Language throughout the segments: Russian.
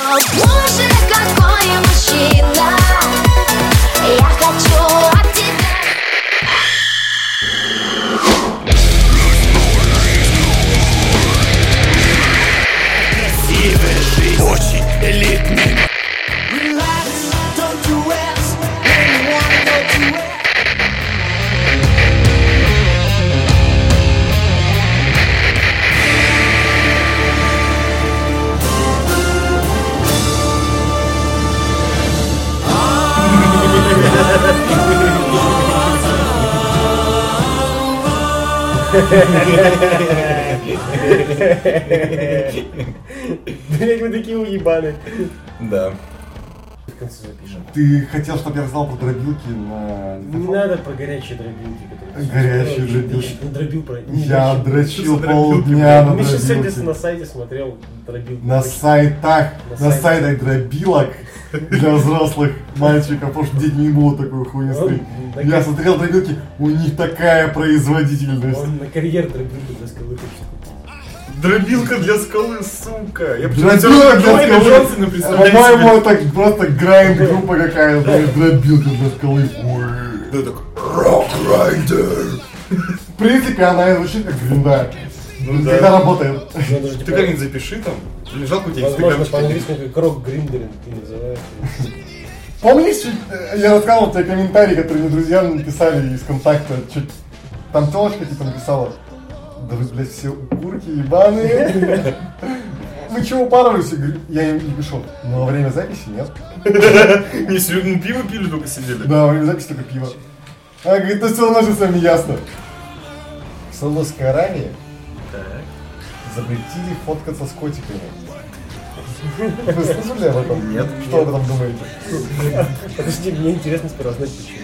О, Боже, какой мужчина Блять, вы такие уебаны. Да. В конце запишем. Ты хотел, чтобы я рассказал про дробилки на... Не надо про горячие дробилки, которые... Горячие Ты дробилки. ещё не дробил про... не Я дрочил. полдня на Мы сейчас сегодня на дробилки. сайте смотрел дробилку. На сайтах, На на сайтах. сайтах дробилок для взрослых мальчиков, потому что дети не будут такой хуйни Я смотрел дробилки, у них такая производительность. Он на карьер скалы хочет купить. Дробилка для скалы, сука. Я Дробилка для Дуэйна скалы. Джонсона представляю По-моему, это просто грайнд группа какая-то. Дробилка для скалы. Ой. Да, так, Рок Райдер. В принципе, она и звучит как гринда. Ну да. Когда работает. Ты как-нибудь запиши там. Не жалко у тебя Возможно, по-английски как крок гриндеринг и называется. Помнишь, я рассказывал тебе комментарий, который мне друзья написали из контакта, там телочка типа написала, да вы, блядь, все укурки ебаные. Вы чего упарывались? Я им пишу, ну во время записи нет. Не, серьезно, ну пиво пили, только сидели. Да, во время записи только пиво. Она говорит, ну все равно же с вами ясно. В Саудовской Аравии Так. запретили фоткаться с котиками. Вы слышали об этом? Нет. Что вы об этом думаете? Подожди, мне интересно сперва знать почему.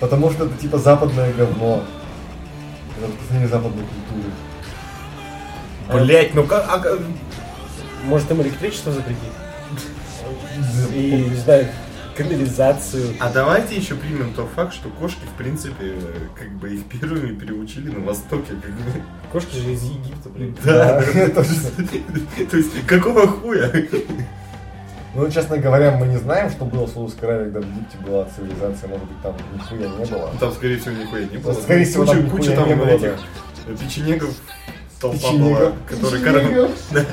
Потому что это типа западное говно. Это западной культуры. Блять, ну как... а как- Может им электричество запретить? И, не знаю, канализацию. А давайте еще примем тот факт, что кошки, в принципе, как бы их первыми переучили на Востоке. Как бы. Кошки же из Египта, блин. Да. То есть, какого хуя? Ну, честно говоря, мы не знаем, что было в Саудовской Аравии, когда в Египте была цивилизация, может быть, там нихуя не было. Там, скорее всего, нихуя не было. Скорее всего, куча, там куча нихуя там не было, печенегов толпа была, которые, Печенегов. да,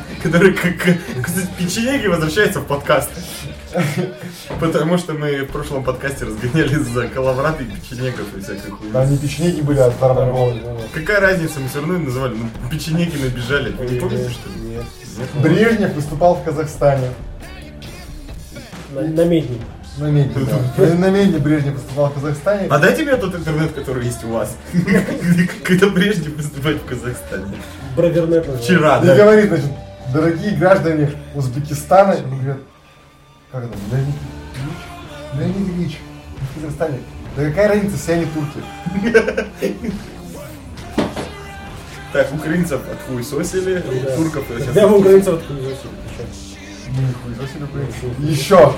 кстати, печенеги возвращаются в подкаст. Потому что мы в прошлом подкасте разгоняли за коловрат и печенегов и всякой хуйни. Там не печенеги были, а дармонголы. Какая разница, мы все равно их называли, ну, печенеги набежали. Вы не помните, что ли? Нет. Брежнев выступал в Казахстане. На, на Медне, да. На- Медне Брежнев выступал в Казахстане. А дайте мне тот интернет, который есть у вас. Когда Брежнев выступает в Казахстане. Бравернет. Вчера, И да. говорит, значит, дорогие граждане Узбекистана, и говорят, как это, Леонид Ильич? Леонид Ильич, в Казахстане. Да какая разница, все они турки. Так, украинцев отхуесосили, Да. турков мы украинцев откуда Ну. Еще.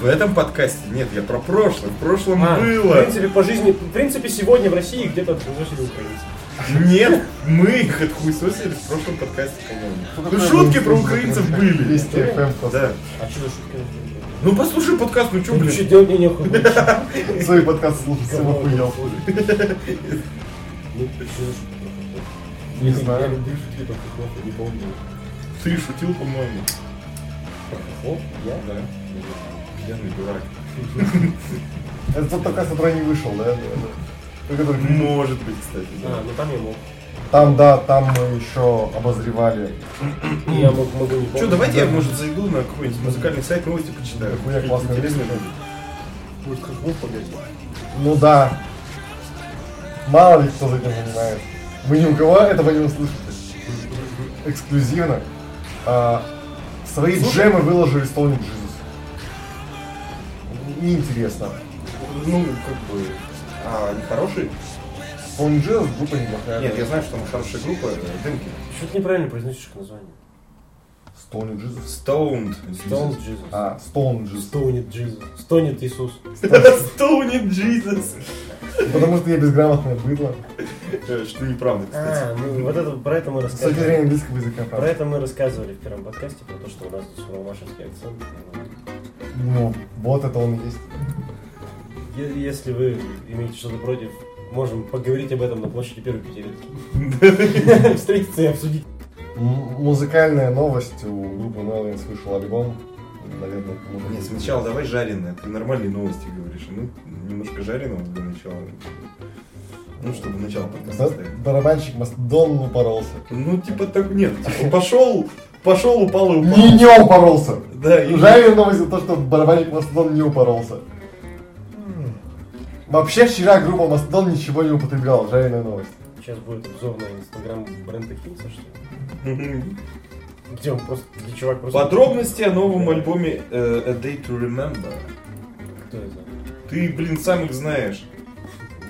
В этом подкасте нет, я про прошлое. В прошлом А, В было. принципе, по жизни, в принципе, сегодня в России где-то откуда украинцы. Нет, мы их отхуесосили в прошлом подкасте, по-моему. Ну такое шутки про украинцев были. FM. Да. А что за шутки? Ну послушай подкаст, ну чё, Ну, что блин. делать мне нехуй. Свои подкасты слушать, всем охуел. Ну? Не знаю. Ты шутил, по-моему. Хохлов? Я? Да. Пьяный дурак. Это тот подкаст, который не вышел, да? Может быть, кстати. да. А, ну там я мог. Там, да, там мы еще обозревали. Я мог, могу не. Че, давайте я, может, зайду на какой-нибудь музыкальный сайт, новости почитаю. Хуя классная Интересно. вещь. Может, хохлов погасить? Ну да. Мало ли кто за этим занимается. Вы ни у кого этого не услышите. Эксклюзивно. А, свои джемы выложили Stone Jesus. Неинтересно. Ну, как бы... А, они хорошие? Stone Jesus группа неплохая. Нет, я знаю, что там хорошая группа, э, Демки. Что ты неправильно произносишь название? Stone Jesus. Stoned. Stone Jesus. А, Stone Jesus. Стонет Jesus. Стонет Иисус. Stoned Jesus. Потому что я безграмотное быдло. Э, Что неправда, кстати. А, ну вот это, про это мы С точки рассказывали. зрения английского языка, Про правда. это мы рассказывали в первом подкасте, про то, что у нас здесь сурмашевский акцент. Ну, вот это он и есть. Е- Если вы имеете что-то против, можем поговорить об этом на площади Первой Пятерки. Встретиться и обсудить. М- Музыкальная новость у группы Melvins вышел альбом. Наверное. Нет, сначала давай жареное. Ты нормальные новости говоришь. а Мы немножко жареного для начала. Ну, чтобы начало подкаста ставить. Барабанщик Мастодон упоролся. Ну, типа так, нет, типа пошел, пошел, упал и упал. Не, не упоролся. Да, и- Жареная новость за то, что барабанщик Мастодон не упоролся. Вообще вчера группа Мастодон ничего не употребляла. Жареная новость. Сейчас будет обзор на инстаграм Брента Хиндса, что ли? Где он просто, где чувак просто... Подробности о новом альбоме э, A Day to Remember. Кто это? Ты, блин, сам их знаешь.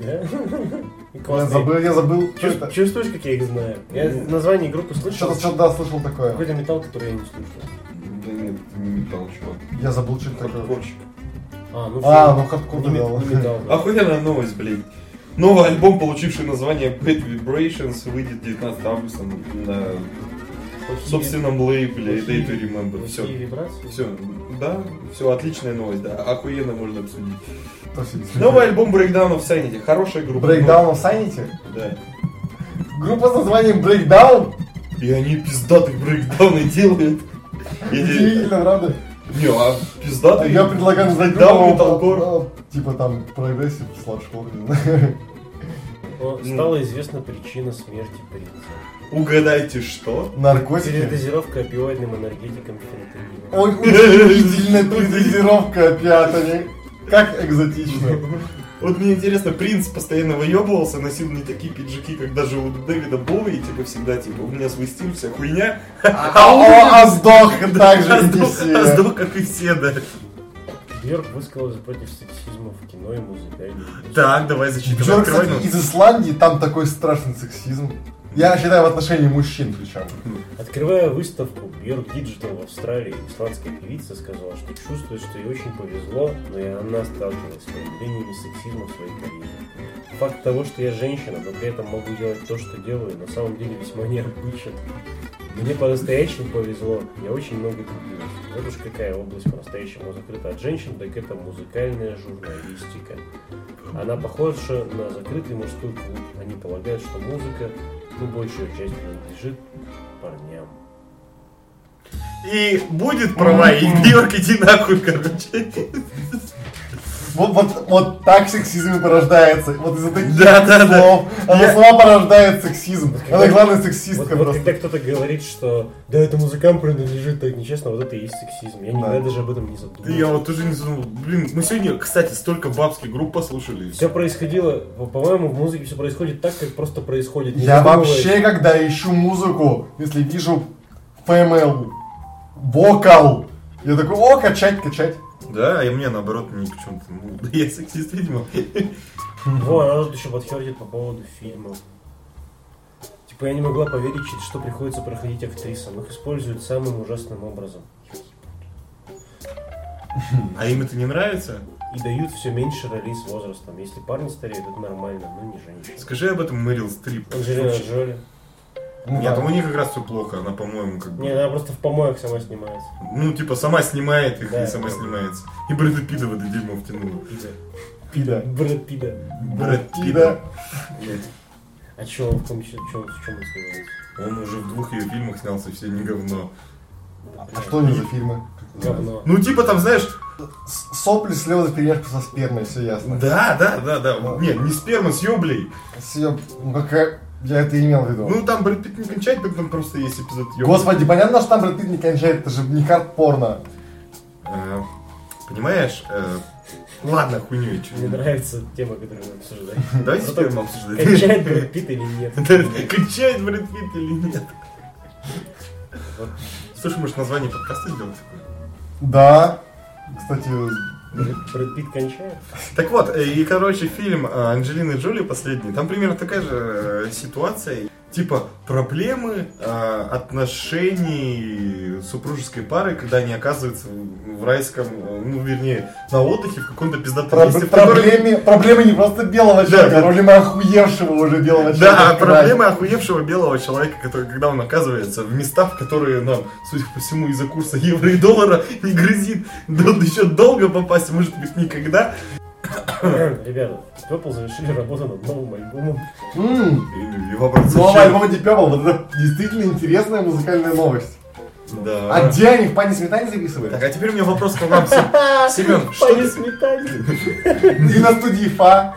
Я забыл, я забыл, что Чувс- это. Чувствуешь, как я их знаю? Я название группы слышал. Что-то, что-то, да, слышал такое. Какой-то металл, который я не слушал. Да нет, не металл, чувак. Я забыл, что это такое. Хардкорщик. А, ну А, ну хардкор не, металл. да. Охуенная новость, блин. Новый альбом, получивший название Bad Vibrations, выйдет 19 августа на Плохие- собственном лейбле Day to Remember. Все. Все, да, все, отличная новость, да, охуенно можно обсудить. Себе Новый альбом Breakdown of Sanity, хорошая группа. Breakdown of Sanity? Да. Группа с названием Breakdown? И они пиздатые брейкдауны делают. Удивительно, правда? Не, а пиздатые... Я предлагаю назвать Breakdown, группу, металкор. э, Типа там прогрессив, sludgecore, не знаю. О, Стала известна причина смерти принца. Угадайте, что? Наркотики. Передозировка опиоидным энергетиком фенотилином. Ой, удивительная передозировка они. Как экзотично. Вот мне интересно, принц постоянно выебывался, носил не такие пиджаки, как даже у Дэвида Боуи, типа всегда, типа, у меня свой стиль, вся хуйня. А, о, а сдох так же, А как и сдох- а все. сдох, как и все, да. Бьорк высказалась против сексизма в кино и музыке. Так, давай зачитывай. Открывай кстати, ну. из Исландии, там такой страшный сексизм. Я считаю, в отношении мужчин причем. Открывая выставку Björk Digital в Австралии, исландская певица сказала, что чувствует, что ей очень повезло, но и она сталкивалась с проявлениями сексизма в своей карьере. Факт того, что я женщина, но при этом могу делать то, что делаю, на самом деле весьма необычен. Мне по-настоящему повезло, я очень много трудилась. Вот уж какая область по-настоящему закрыта от женщин, так это музыкальная журналистика. Она похожа на закрытый мужской клуб. Они полагают, что музыка, ну, большая часть принадлежит парням. И будет права, и Бьорк, иди нахуй, короче. Вот, вот, вот так сексизм и порождается. Вот из-за таких Да, да, да. слов. Она Я- сама порождает сексизм. когда- Она главная Вот, сексистка вот просто. когда кто-то говорит, что да, это музыкам принадлежит так нечестно, вот это и есть сексизм. Я никогда Да. даже об этом не задумывался. Я вот тоже не задумал. Блин, мы сегодня, кстати, столько бабских групп послушали. Все происходило, по- по-моему, в музыке все происходит так, как просто происходит. Не Я вообще, когда ищу музыку, если вижу FML, вокал, я такой, о, качать, качать. Да, и мне наоборот, мне почему-то, ну, я сексист, видимо. Во, она тут еще подхватит по поводу фильмов. Типа я не могла поверить, что приходится проходить актрисам. Их используют самым ужасным образом. А им это не нравится? И дают все меньше ролей с возрастом. Если парни стареют, это нормально, но не женщины. Скажи об этом Мэрил Стрип. Анджелина Джоли. Ну, Нет, да. у них как раз все плохо, она, по-моему, как бы... Не, она просто в помоях сама снимается. Ну, типа, сама снимает их Да. и сама снимается. И Брэда Питта в это дерьмо втянула. Пида. Пида. Брэд Питта. Брэд Пида. А че он в том числе, чем, в чем он снимается? Он уже в двух ее фильмах снялся, все не говно. А что они за фильмы? Говно. Ну, типа, там, знаешь, С- Сопли, слезы, перемешка со спермой, все ясно. да, да, да, да. Да. Нет, не сперма, с ёблей. Съеб- ну какая... Я это имел в виду. Ну, там Брэд Питт не кончает, так там просто есть эпизод ёбли. Господи, понятно, что там Брэд Питт не кончает, это же не карт порно. Э, Понимаешь? э, Ладно, хуйню я чё. Мне нравится тема, которую мы обсуждаем. Давайте Потом сперму обсуждать. Кончает Брэд Питт или нет? Кончает Брэд Питт или нет? Слушай, может название подкаста сделать такое? Да. Кстати, Брэд Питт кончает? Так вот, э, и, короче, фильм э, Анджелины Джоли последний, там примерно такая же э, ситуация. Типа проблемы а, отношений супружеской пары, когда они оказываются в райском, э, ну вернее, на отдыхе в каком-то пиздатом Про- месте, в котором- проблеме, проблемы не просто белого человека, да. проблемы охуевшего уже белого человека. Да, проблемы охуевшего белого человека, который, когда он оказывается в местах, в которые нам, судя по всему, из-за курса евро и доллара не грозит да, еще долго попасть, может быть, никогда. Ребята, Purple завершили работу над новым альбомом. Новый альбом Deep Purple, вот это действительно интересная музыкальная новость. Да. А где они в пане сметане записывали? Так, а теперь у меня вопрос к вам, Сем- Семен. Пани ты- сметане. И на студии Фа.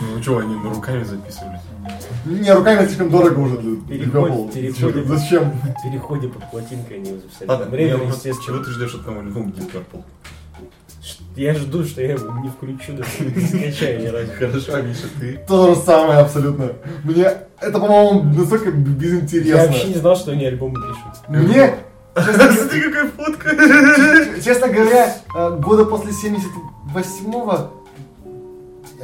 Ну что, они на руками записывались? Не, руками слишком дорого уже для переходит. Зачем? В переходе под плотинкой они записали. Ладно, время, естественно. чего ты ждешь от нового альбома Deep Purple? Я жду, что я его не включу, даже не скачаю ни разу. Хорошо, Миша, ты? То же самое абсолютно. Мне это, по-моему, настолько Я безинтересно. вообще не знал, что они альбомы пишут. Мне, Смотри, какая фотка! честно говоря, э, года после 78-го,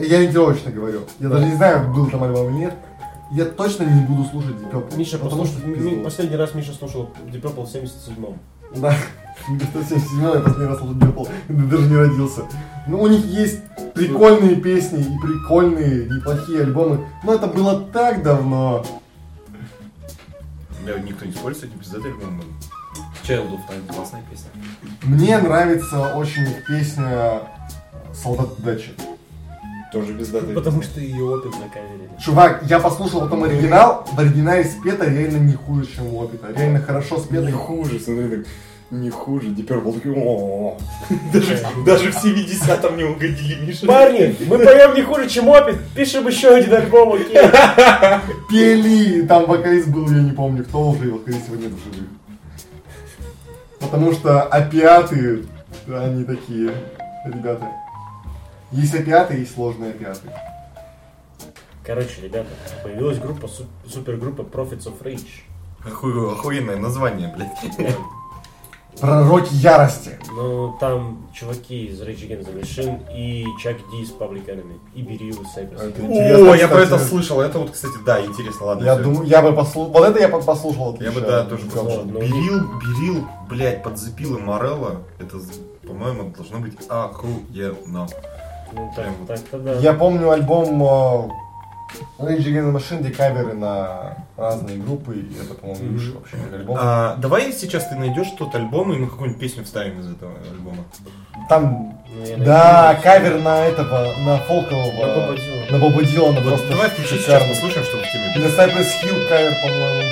я ориентировочно говорю, я даже не знаю, был там альбом или нет, я точно не буду слушать Deep Purple. Миша, потому что последний раз Миша слушал Deep Purple в 77-м. Да. До 77 я последний раз Purple, когда даже не родился. Ну, у них есть прикольные песни и прикольные, неплохие альбомы, но это было так давно. Да, никто не спорит с этим пиздатый альбом. Child of Time, классная песня. Мне нравится очень их песня Солдат Дачи. Тоже пиздатая Потому что ее опыт закаверили. Чувак, я послушал потом оригинал, в оригинале спето реально не хуже, чем у опыта. Реально хорошо спето. Не хуже, смотри, так, не хуже. Такой, «О-о-о». даже, даже в 70-м не угодили, Миша. Парни, мы поем не хуже, чем опыт. Пишем еще один альбом, окей? Пели, там вокалист был, я не помню, кто уже, его нет в живых. Потому что опиаты, они такие, ребята. Есть опиаты, есть сложные опиаты. Короче, ребята, появилась группа, су- супергруппа Prophets of Rage. Оху- охуенное название, блядь. Пророки ярости. Ну, там чуваки из Rage Against the Machine и Чак Ди из Public Enemy, и Берил из Cypress О, я про это слышал. Это вот, кстати, да, интересно. Ладно, Я думаю, я бы послушал. Вот это я бы послушал. Я бы, да, тоже послушал. ну, Берил, Берил, блядь, подзапил и Морелло. Это, по-моему, должно быть охуенно. Ну, так, так-то да. Я помню альбом э, Rage Against the Machine, где каверы на разные группы, и это, по-моему, лучший вообще альбом. А, давай сейчас ты найдешь тот альбом, и мы какую-нибудь песню вставим из этого альбома. Там, Ну, да, кавер на этого, на фолкового, На Боба Дилана. на Боба Дилана Вот просто давай включи сейчас, послушаем, чтобы в теме И на Cypress Hill кавер, по-моему,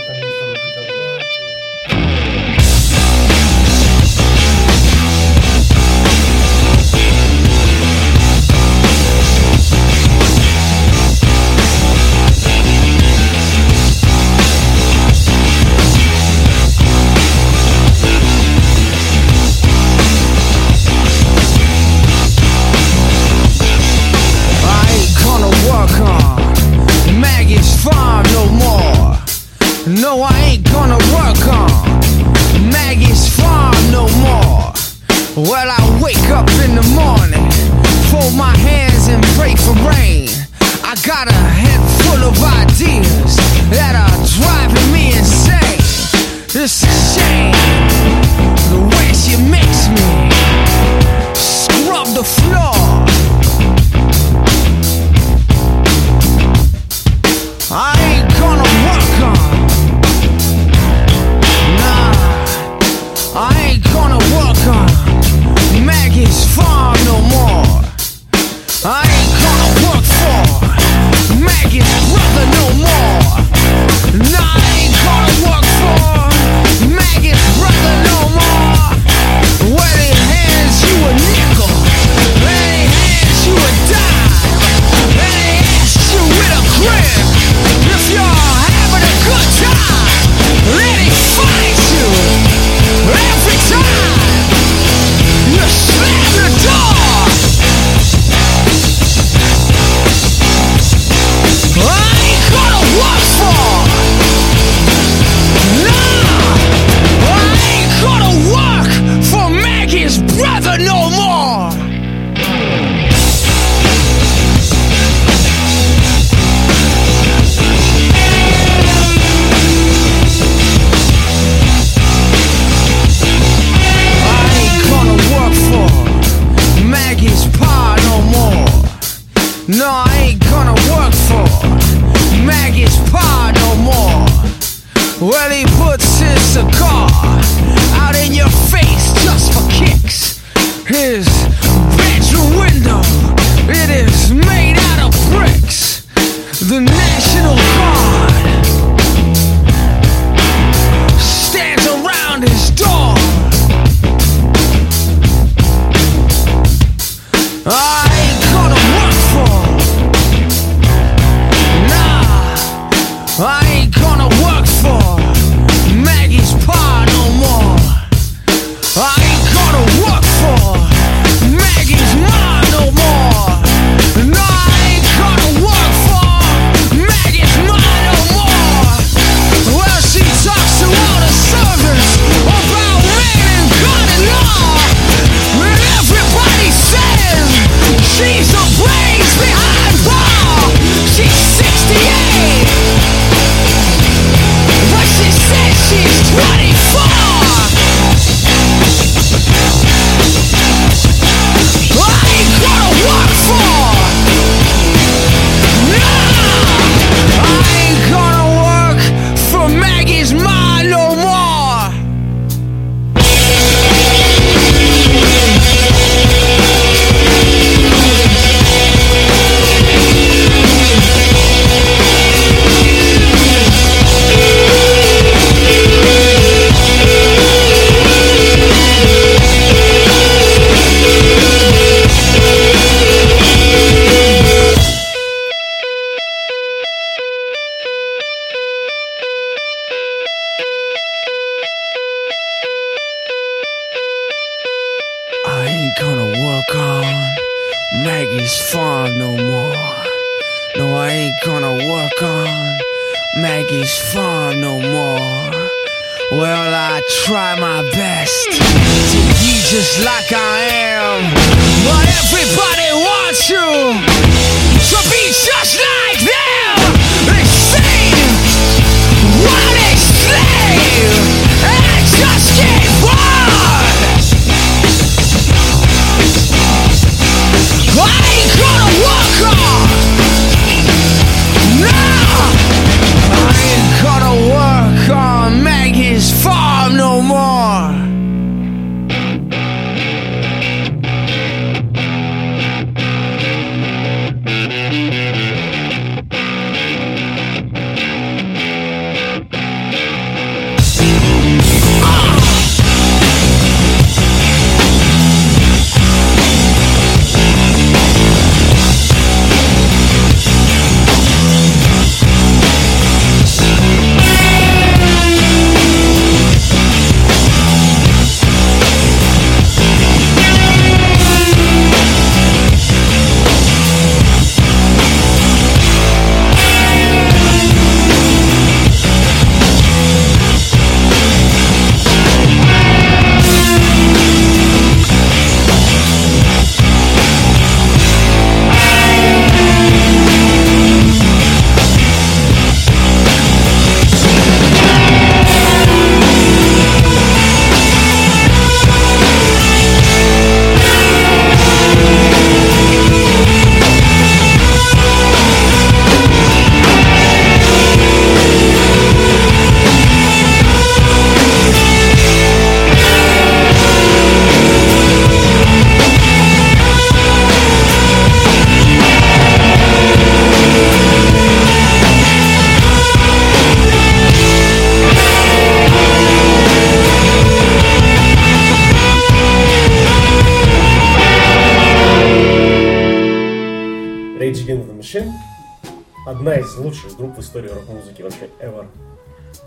лучших групп в истории рок-музыки вообще ever.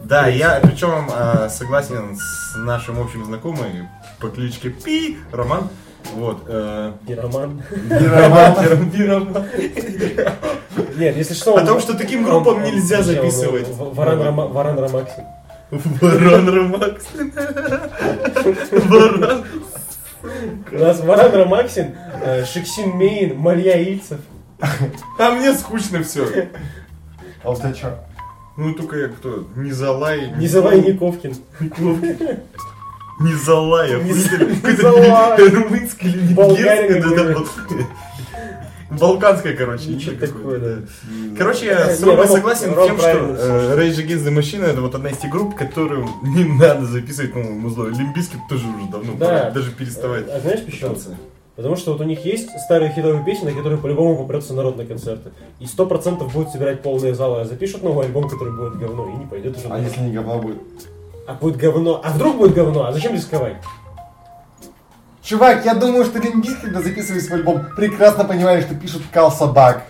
Да, я причем э, согласен с нашим общим знакомым по кличке Пи, Роман. Вот. э, Пироман. Пироман, Пироман. Нет, если что... О том, что таким группам нельзя записывать. Варан Рома- Варан Ромаксин. Варан. У нас Варан Ромаксин, э, Шиксин Мейн, Малья Ильцев. А мне скучно все. А что? Ну только я кто? Низалай. Низовай Никовкин. Низалаев. Низ- Какой-то Низалаев. Румынский или венгерский. Балканская, короче. Ничего такое, да. Короче, я с Ромой согласен Рома тем, что Rage Against the Machine это вот одна из тех групп, которым не надо записывать новое музло. Лимбискет тоже уже давно даже переставать. А знаешь почему? Потому что вот у них есть старые хитовые песни, на которые по-любому попрется народ на концерты. И сто процентов будут собирать полные залы, а запишут новый альбом, который будет говно, и не пойдет уже. А если не говно будет? А будет говно. А вдруг будет говно? А зачем рисковать? Чувак, я думаю, что Лимбис, когда записывает свой альбом, прекрасно понимали, что пишут кал собак.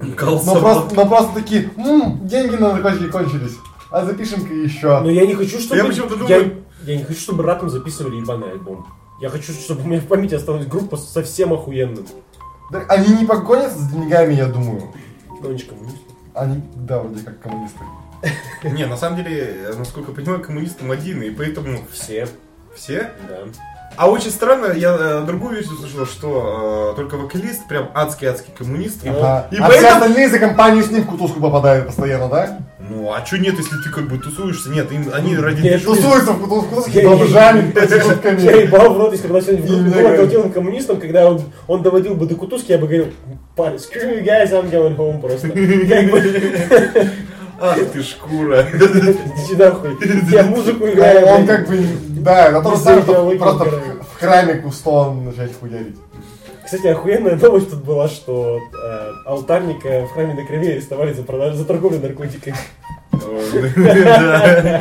Но просто, но просто такие, «М, деньги на наркотики кончились. А запишем-ка еще. Но я не хочу, чтобы... Я почему-то я, думаю- я не хочу, чтобы ратом записывали ебаный альбом. Я хочу, чтобы у меня в памяти осталась группа совсем охуенным. Да, они не погонятся с деньгами, я думаю. Но они же коммунисты. Они, да, вроде как коммунисты. Не, на самом деле, насколько я понимаю, коммунистам один, и поэтому Все. все. Да. А очень странно, я э, другую версию слышал, что э, только вокалист прям адский-адский коммунист. И- Ага. И а все поэтому... остальные за компанию с ним в кутузку попадают постоянно, да? Ну, а чё нет, если ты как бы тусуешься? Нет, им, они ради Нет, движухи- Тусуются в кутузку, Я- кутузке, бомжами, Я проститутками. ебал в рот, если бы у нас сегодня был отделом коммунистом, когда он, он доводил бы до кутузки, я бы говорил, парень, screw you guys, I'm going home просто. Ах ты шкура. Иди нахуй. Я музыку Да, играю. Он как бы, да, на то же Без самое, что идеологии просто в- храме кустон начать хуярить. Кстати, охуенная новость тут была, что э, алтарника в храме на крови арестовали за продажу, за торговлю наркотиками. Да.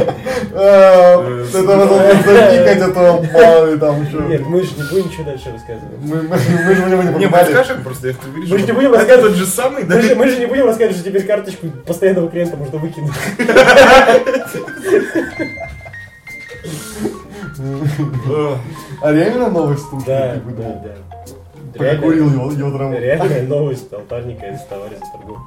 Э, Это надо запикать, а то мало ли там еще. Нет, мы же не будем ничего дальше рассказывать. Мы же не Не, мы покупали. скажем просто, я говоришь, Мы же не будем рассказывать. тот же самый, да? Мы же, не будем рассказывать, что теперь карточку постоянного клиента можно выкинуть. Ох, А реально новость тут? Да, да, да. Покурил его, его. Реальная новость. Алтарника арестовали за торговлю.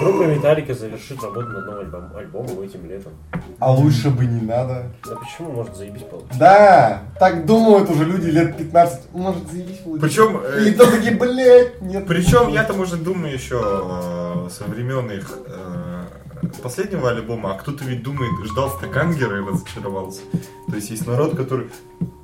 Группа Металлика завершит работу над новым альбом- альбомом этим летом. А лучше бы не надо. Да почему может заебись получится? Да, так думают уже люди лет 15. Может, заебись получится. Причем, э, И то такие, блядь, нет. Причем я-то, может, думаю еще э, со времен их э, последнего альбома, а кто-то ведь думает, ждал Стакангера и разочаровался. То есть есть народ, который,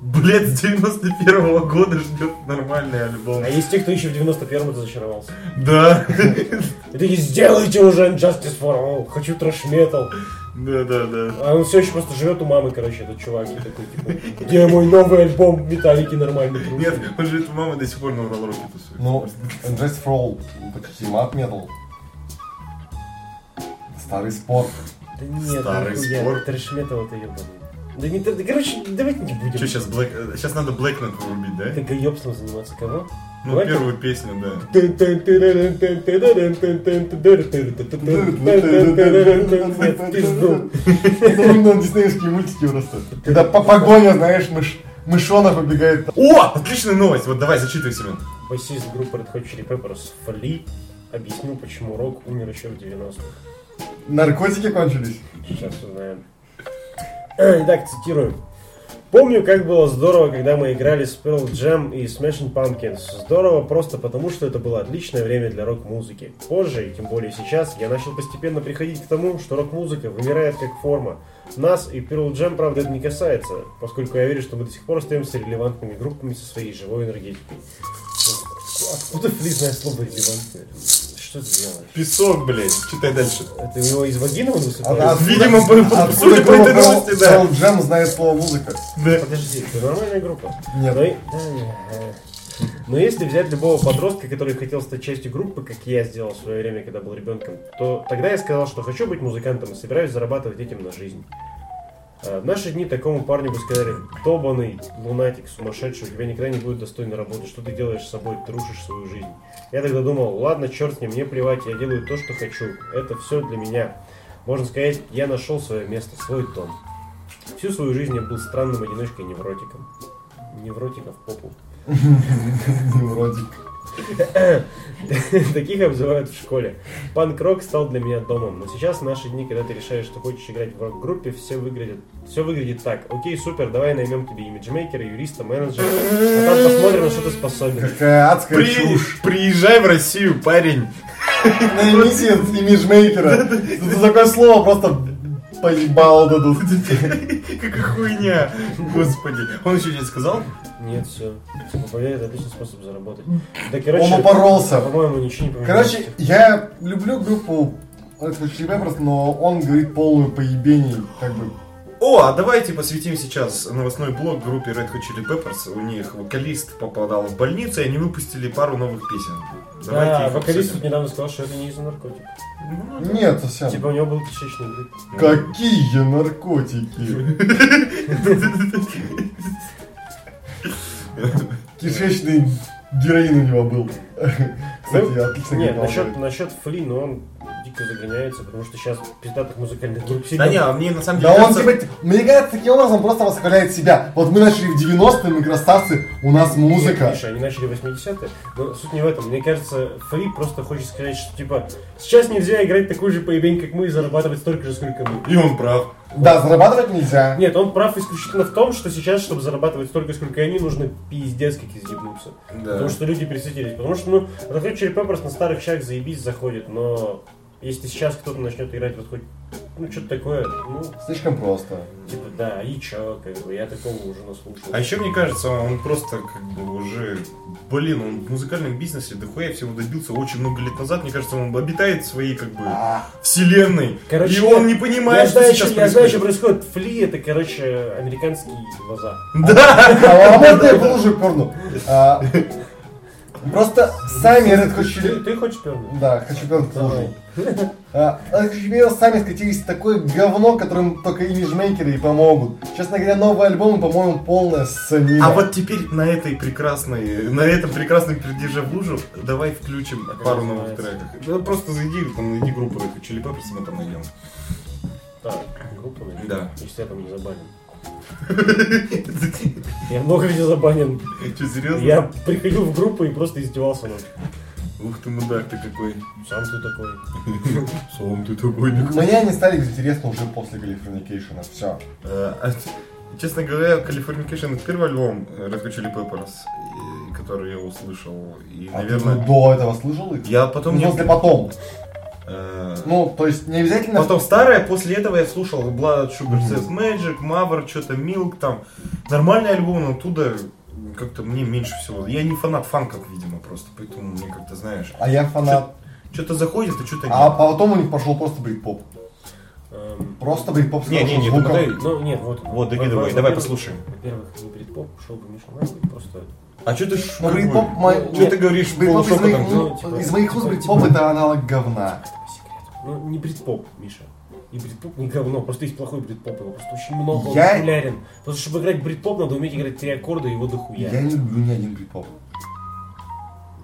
блядь, с 91 года ждет нормальный альбом. А есть те, кто еще в 91-м разочаровался. Да, И такие, сделайте уже Injustice for All, хочу трэш-метал. да, да, да. А он все еще просто живет у мамы, короче, этот чувак. И такой, типа, где мой новый альбом Металлики нормальный труд? Нет, он живет у мамы до сих пор на Уралроке тусует. Ну, Just for All, почти мат метал. Старый спорт. Да нет, Старый нихуя, спорт. трэш-метал это ебаный. Да не, да, короче, давайте не будем. Что сейчас, Блэк... сейчас надо Блэкнет вырубить, да? Это гаёбством заниматься кого? Ну, Блэкнет? первую песню, да. В пизду. Это на диснеевские мультики просто. Когда по погоня, знаешь, мыш, мышонок убегает. О, отличная новость. Вот давай, зачитай, Семен. Басист группы Red Hot Chili Peppers Фли объяснил, почему рок умер еще в 90-х. Наркотики кончились. Сейчас узнаем. Итак, цитирую. Помню, как было здорово, когда мы играли с Pearl Jam и Smashing Pumpkins. Здорово просто потому, что это было отличное время для рок-музыки. Позже, и тем более сейчас, я начал постепенно приходить к тому, что рок-музыка вымирает как форма. Нас и Pearl Jam, правда, это не касается, поскольку я верю, что мы до сих пор остаемся релевантными группами со своей живой энергетикой. Откуда Фли знает слово релевантное? Что ты делаешь? Песок, блядь. Читай дальше. Это у него из вагины он А- высыпает? а- Видимо, по- по- Откуда судя по этой новости, да. Pearl Jam знает слово музыка? Да. Подожди, это нормальная группа? Нет. Но если взять любого подростка, который хотел стать частью группы, как я сделал в свое время, когда был ребенком, то тогда я сказал, что хочу быть музыкантом и собираюсь зарабатывать этим на жизнь. В наши дни такому парню бы сказали, долбанный лунатик, сумасшедший, у тебя никогда не будет достойной работы, что ты делаешь с собой, ты рушишь свою жизнь. Я тогда думал, ладно, черт ним, мне плевать, я делаю то, что хочу, это все для меня. Можно сказать, я нашел свое место, свой дом. Всю свою жизнь я был странным одиночкой-невротиком. Невротика в попу. Невротик. Таких обзывают в школе. Панк-рок стал для меня домом. Но сейчас, в наши дни, когда ты решаешь, что хочешь играть в рок-группе, все выглядит, все выглядит так. Окей, супер, давай наймем тебе имиджмейкера, юриста, менеджера, а там посмотрим, на что ты способен. Какая адская При- чушь. Приезжай в Россию, парень. Наймите имиджмейкера. За такое слово просто поебало дадут. Какая хуйня. Господи. Он еще не сказал? Нет, все. Попадает отличный способ заработать. Да, короче, Он упоролся. По-моему, ничего не поменялось. Короче, я люблю группу Red Hot Chili Peppers, но он говорит полную поебений, как бы. О, а давайте посвятим сейчас новостной блог группе Red Hot Chili Peppers. У них вокалист попадал в больницу, и они выпустили пару новых песен. Давайте да, их вокалист тут обсудим. недавно сказал, что это не из-за наркотиков. Ну, Нет, совсем. Типа у него был кишечный грипп. Какие наркотики? Кишечный героин у него был. Кстати, отлично Нет, насчет, насчет Фли, но он дико загоняется, потому что сейчас пиздатых музыкальных групп Да сильно- не, а мне на самом деле Да он кажется- типа, мне кажется, таким образом просто восхваляет себя. Вот мы начали в 90-е, мы красавцы, у нас музыка. Миша, они начали в 80-е, но суть не в этом. Мне кажется, Фли просто хочет сказать, что типа сейчас нельзя играть такую же поебень, как мы, и зарабатывать столько же, сколько мы. И он прав. Да, зарабатывать нельзя. Нет, он прав исключительно в том, что сейчас, чтобы зарабатывать столько, сколько они, нужно пиздец как изъебнуться. Да. Потому что люди присытились. Потому что, ну, Red Hot Chili Peppers на старых щах заебись заходит, но если сейчас кто-то начнет играть вот хоть, ну, что-то такое, ну, Слишком просто. типа, да, и чё, как бы, я такого уже наслушал. А еще мне кажется, он просто как бы уже, блин, он в музыкальном бизнесе дохуя всего добился очень много лет назад. Мне кажется, он обитает в своей как бы А, вселенной. Короче, и он не понимает, я что знаю, сейчас я знаю, что происходит. происходит. Фли это, короче, американский лоза. а можно я положу порну? А, Просто сами Red Hot Ты, Chili... ты хочешь пернуть? Да, хочу порну Давай. положу. А, Red Hot сами скатились в такое говно, которым только имиджмейкеры и помогут. Честно говоря, новый альбом, по-моему, полная ссанина. А вот теперь на этой прекрасной, на этом прекрасном пердеже в лужу давай включим как пару новых треков. Ну, просто зайди, там найди группу Red Hot Chili Peppers, мы там найдем. Так, группа, наверное. Да. Если я там не забанен. Я много где забанен. Че, серьезно? Я приходил в группу и просто издевался над. Ух ты, мудак ты какой. Сам ты такой. Сам ты такой. Мне они стали интересны уже после Californication. Все. Э, а, Честно говоря, Californication это первый альбом э, Red Hot Chili Peppers, и- который я услышал. И, А ты наверное, до этого слышал их? я потом Ну, не... после потом. Э, Ну, то есть не обязательно... Потом старое, после этого я слушал Blood Sugar Sex Magic, Mavr, что-то Milk там. Нормальный альбом, но оттуда как-то мне меньше всего. Я не фанат фанков, видимо, просто, поэтому мне как-то, знаешь, А я фанат. что-то заходит, а что-то А нет. потом у них пошел просто брит-поп. Эм, Просто брит-поп с Не, не, не, звуком. давай. Ну, нет, вот. Вот, давай во-первых- послушаем. Во-первых, не брит-поп, шел бы Миша просто... А что ты брит-поп... мой- Что ты говоришь брит-поп из моих, ну, типа, из моих уст типа, типа. это аналог говна. секрету. Ну, не брит-поп, Миша. И брит-поп не говно, просто есть плохой брит-поп, его просто очень много, он Я- популярен. Потому что, чтобы играть брит-поп, надо уметь играть три аккорда и его дохуя. Я не люблю ни один брит-поп.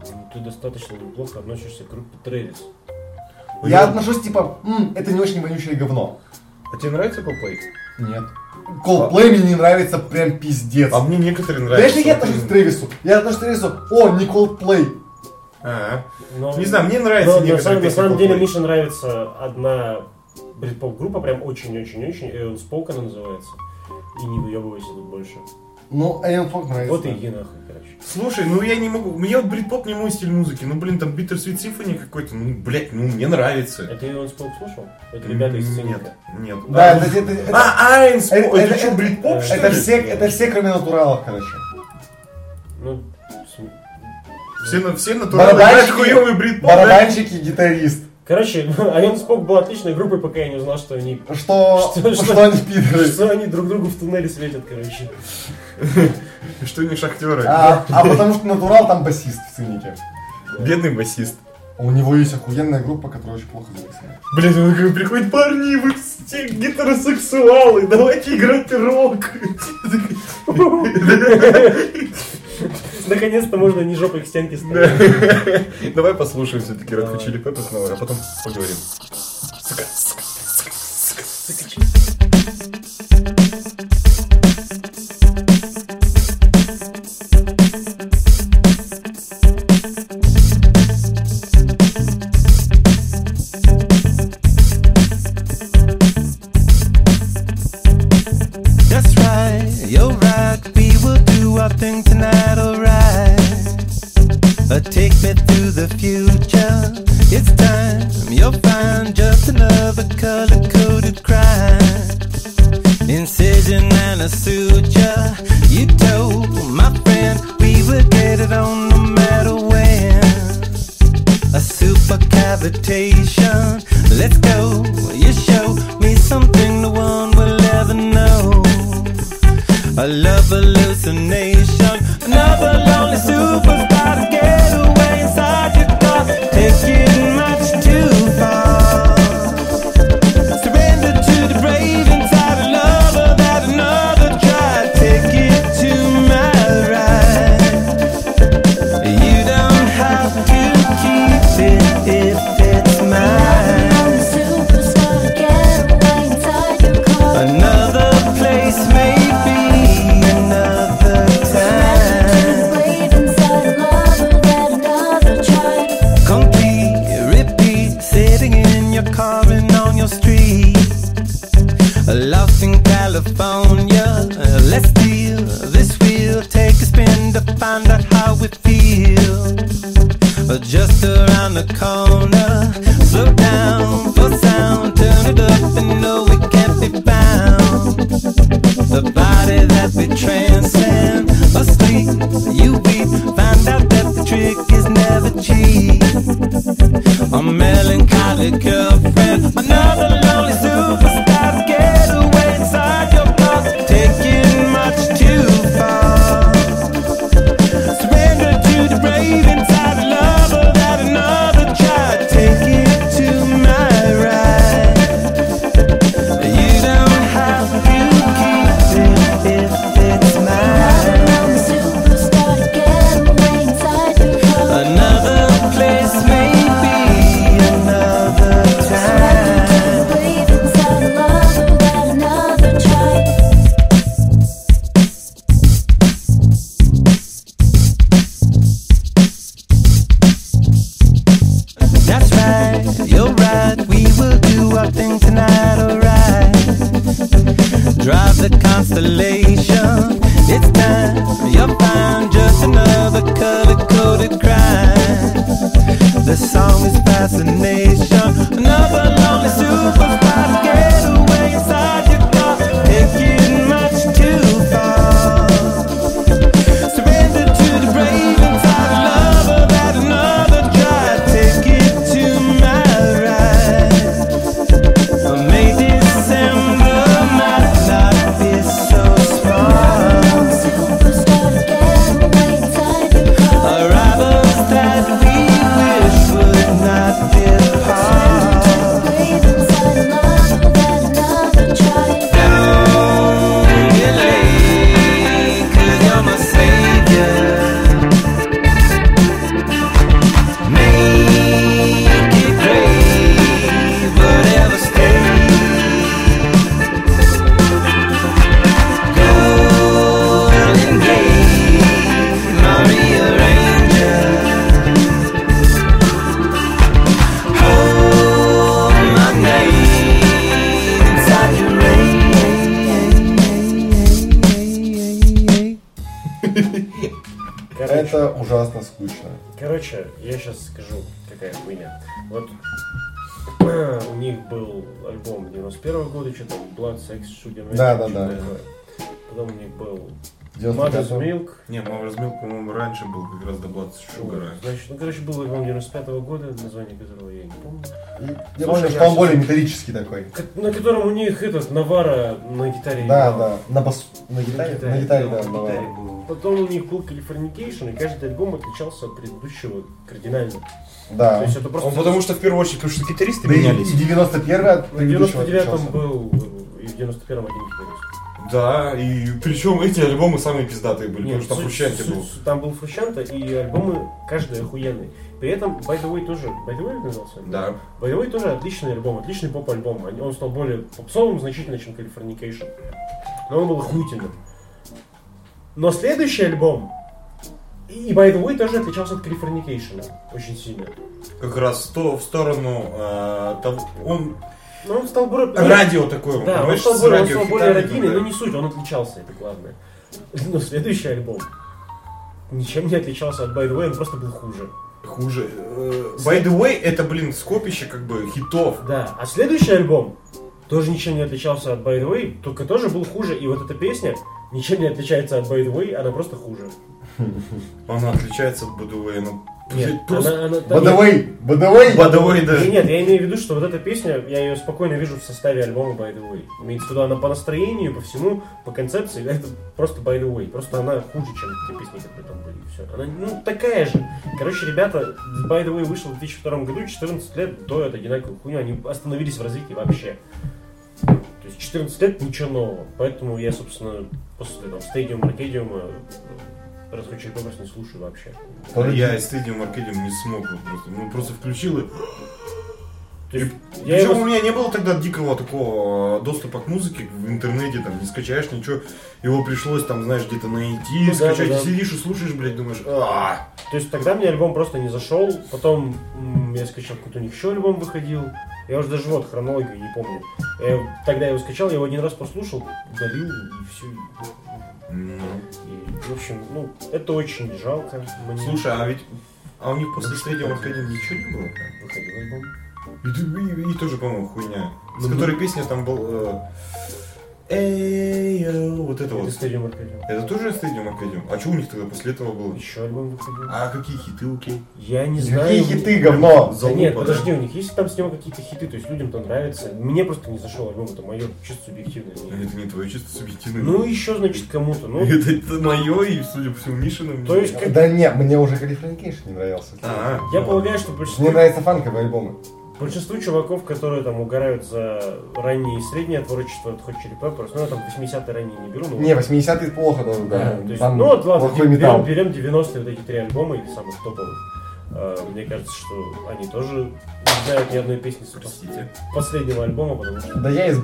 Ну, Ты достаточно неплохо относишься к группе Трэвис. Я отношусь типа, «М, это не очень вонючее говно. А тебе нравится Coldplay? Нет. Coldplay мне не нравится прям пиздец. А мне некоторые нравятся. если я отношусь к Трэвису, я отношусь к Трэвису, о, не Coldplay. А, Но- Не знаю, мне нравится Но на некоторые самом, на песни самом деле. Мише нравится одна брит-поп группа, прям очень-очень-очень, Эон Споук она называется. И не выебывайся тут больше. Ну, Alien Folk нравится. Вот и иди нахуй, короче. Слушай, ну я не могу. Мне вот брит-поп не мой стиль музыки. Ну, блин, там Bitter Sweet Symphony какой-то. Ну, блядь, ну мне нравится. Это Эон Споук слушал? Это ребята из Нет, нет. Да, А, это, это, это, А, Айнс, Это- это, это- что, брит-поп, это- что это ли? все, это все кроме натуралов, короче. Ну, Все, на- все Барабанщики- играют хуёвый брит-поп, да? Барабанщик и гитарист. Короче, Айон Спок был отличной группой, пока я не узнал, что они, Что, Что- что, что- они пидоры. что они друг другу в туннеле светят, короче. Что не шахтеры. А, а потому что натурал там басист в цинике. Бедный басист. У него есть охуенная группа, которая очень плохо записана. Блин, он говорит, приходит парни, вы все гетеросексуалы, давайте играть рок. Наконец-то можно не жопой к стенке стоять. Давай послушаем все-таки Red Hot Chili Peppers снова, а потом поговорим. Сука, сука, сука, сука. Let's go. You show me something no one will ever know. Love Вот у них был альбом 91 года, что там, Blood, Sex, Shooting, Да, да, что-то да. Потом у них был 95 Mother's Milk. Не, Mother's Milk, по-моему, раньше был как раз до Blood Sugar. Значит, ну, короче, был альбом 95 года, название которого я не помню. Я Слушай, помню, я что он более металлический такой. Ко- На котором у них этот Навара на гитаре Да, играл. да. На бас... На гитаре? На гитаре, да. На гитаре был. Потом у них был Californication, и каждый альбом отличался от предыдущего кардинально. То Да. есть это просто... Он потому что в первую очередь, потому что гитаристы Да менялись. и 91 от в предыдущего 99-м отличался. был, и в 91-м один гитарист. Да, и причем эти альбомы самые пиздатые были, Нет, потому что там суть- был. Там был Фрущанта, и альбомы каждый охуенный. При этом By the Way тоже... By the Way назывался? Да. By the Way тоже отличный альбом, отличный поп-альбом. Он стал более попсовым значительно, чем Californication. Но он был охуительным. Но следующий альбом и By the Way тоже отличался от Californication очень сильно. Как раз то в сторону э, того- он Но он стал более... радио такое, Да, он стал более, он стал более родийный, да. но не суть, он отличался, это главное. Но следующий альбом ничем не отличался от By the Way, он просто был хуже. хуже. Э, By the way, это, блин, скопище как бы хитов. Да, а следующий альбом тоже ничем не отличался от By the Way, только тоже был хуже. И вот эта песня ничем не отличается от By the Way, она просто хуже. Она отличается от By the way, ну, Нет, просто... она, она, Бадавей! Бадавей! By the way, да. Нет, нет, я имею в виду, что вот эта песня, я ее спокойно вижу в составе альбома By the Way. Имеется в виду, она по настроению, по всему, по концепции, это просто By the Way. Просто она хуже, чем те песни, которые там были. Все. Она, ну, такая же. Короче, ребята, By the Way вышел в 2002 году, 14 лет до этой одинаковой хуйни, они остановились в развитии вообще. То есть 14 лет ничего нового. Поэтому я, собственно, после там, Stadium Arcadium Hot Chili Peppers не слушаю вообще. Я из Stadium Arcadium не смог вот просто. Ну, просто включил и... То есть, я Причем его- у меня не было тогда дикого такого э, доступа к музыке в интернете, там не скачаешь ничего, его пришлось там, знаешь, где-то найти, Ну скачать, да, да. сидишь и слушаешь, блядь, думаешь, а То есть тогда мне альбом просто не зашел, потом м, я скачал какой-то у них еще альбом выходил, я уже даже вот хронологию не помню. Я- тогда я его скачал, я его один раз послушал, удалил и все. Ну. И, в общем, ну, это очень жалко. Мне Слушай, а ведь а у них после Ну, ты Arcadium ничего не было? выходил альбом. И, и- и тоже, по-моему, хуйня. С Ну, которой песня там был... э, Эй, вот это Это вот. Stadium Arcadium. Это тоже Stadium Arcadium? А что у них тогда после этого было? Еще альбом выходил. А какие хиты у Кей? Я не знаю. Какие хиты, говно! Да нет, подожди, у них есть там с него какие-то хиты, то есть людям-то нравится. Мне просто не зашел альбом, это мое чисто субъективное. Это не твое чисто субъективное. Ну, еще, значит, кому-то. Ну, это, это мое и, судя по всему, Мишина. То есть, как- Да не, мне уже Californication не нравился. А, я полагаю, что большинство Мне нравятся фанковые альбомы. Большинству чуваков, которые там угорают за раннее и среднее творчество от Hot Chili Peppers, ну я там 80-е ранние не беру, но... Не, 80-е плохо тоже, да. Да, то есть, Там ну вот ладно, берем, металл. берем 90-е вот эти три альбома или самых топовых. Э, Мне кажется, что они тоже не знают ни одной песни с последнего альбома, потому что... Да я из...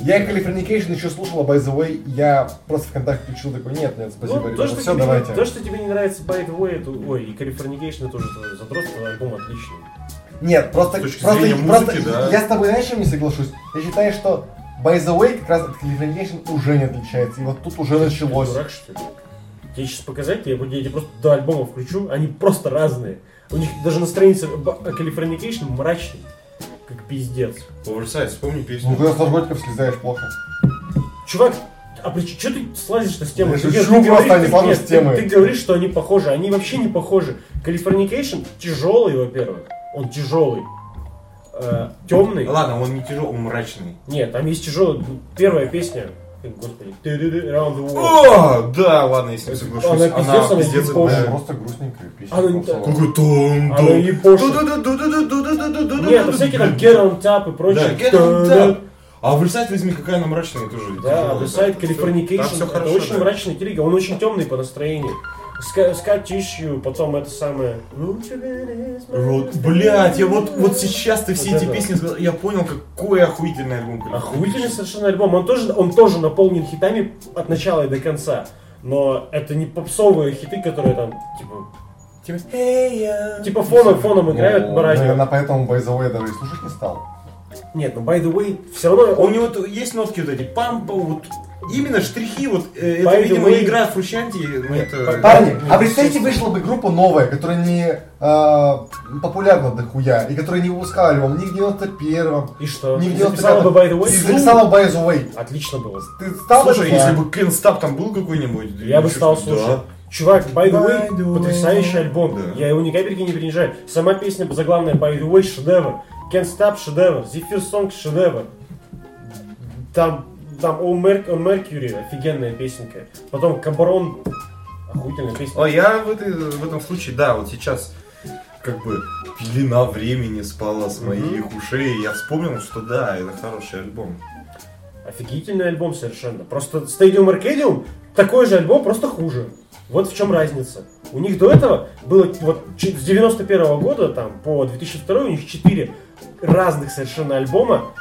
Я Californication еще слушала, by the way, я просто ВКонтакте включил такой, нет, нет, спасибо, Ну, то, ребята, что все, тебе, давайте. то, что тебе не нравится By the Way, это, ой, и Californication это тоже твое задротство, альбом отличный. Нет, просто, просто, зрения просто музыки, да. я с тобой, знаешь, чем не соглашусь? Я считаю, что by the way как раз от Californication уже не отличается, и вот тут уже Ты началось. дурак, что ли? Тебе сейчас показать, я, я тебе просто до альбома включу, они просто разные. У них даже на странице Californication мрачный, как пиздец. Оверсайз, вспомни песню. Ну, когда с наркотиков слезаешь плохо. Чувак, а при что ты слазишь-то с темы? Я Ты шучу ге- ты просто, говоришь- а ты- нет, с темы. Ты, ты говоришь, что они похожи, они вообще не похожи. Californication тяжелый, во-первых, он тяжелый. Э, темный. Ладно, он не тяжелый, он мрачный. Нет, там есть тяжелый. Первая песня. Господи. Around the World. О, да, ладно, если не соглашусь. Она пиздец, она пиздец. Просто грустненькая песня. Она Какой том Она не пошлая. Нет, это всякие там Get on Top и прочее. Да, Get on Top. Otherside возьми, какая она мрачная тоже. Да, Otherside, Californication, это очень мрачный телега, он очень темный по настроению. Ска- Scar Tissue, потом это самое... Рот. Блять, я вот, вот сейчас ты все Вот эти это. песни сказал, я понял, какой охуительный альбом. Охуительный совершенно альбом. Он тоже, он тоже наполнен хитами от начала и до конца. Но это не попсовые хиты, которые там, типа, Типа, «Эй, я». типа фоном, фоном играют Ну, радио. Наверное, поэтому by the way даже и слушать не стал. Нет, ну by the way, все равно У он... него то- есть нотки вот эти, пам, вот именно штрихи, вот э, это, видимо, way- игра Фрущанти, ну это... Парни, Ну, а представьте, вышла бы группа новая, которая не а, популярна дохуя, и которая не выпускала альбом ни в 91-м, И что? ни в И записала бы 95-м, By the Way? и записала By the Way. Отлично было. Ты стал бы Слушай, такой? если бы Кен Стап там был какой-нибудь... Я бы стал слушать. да. Чувак, By the By the Way, way. потрясающий альбом. Да. Я его ни капельки не принижаю. Сама песня заглавная By the Way шедевр. Can't Stop шедевр. Zephyr Song шедевр. Там, там On Mercury офигенная песенка. Потом Кабарон охуительная песня. О, я в, этой- в этом случае, да, вот сейчас как бы пелена времени спала с моих ушей, и я вспомнил, что да, это хороший альбом. Офигительный альбом совершенно. Просто Stadium Arcadium такой же альбом, просто хуже. Вот в чем разница. У них до этого было вот с 91 года там по 2002 у них четыре разных совершенно альбома.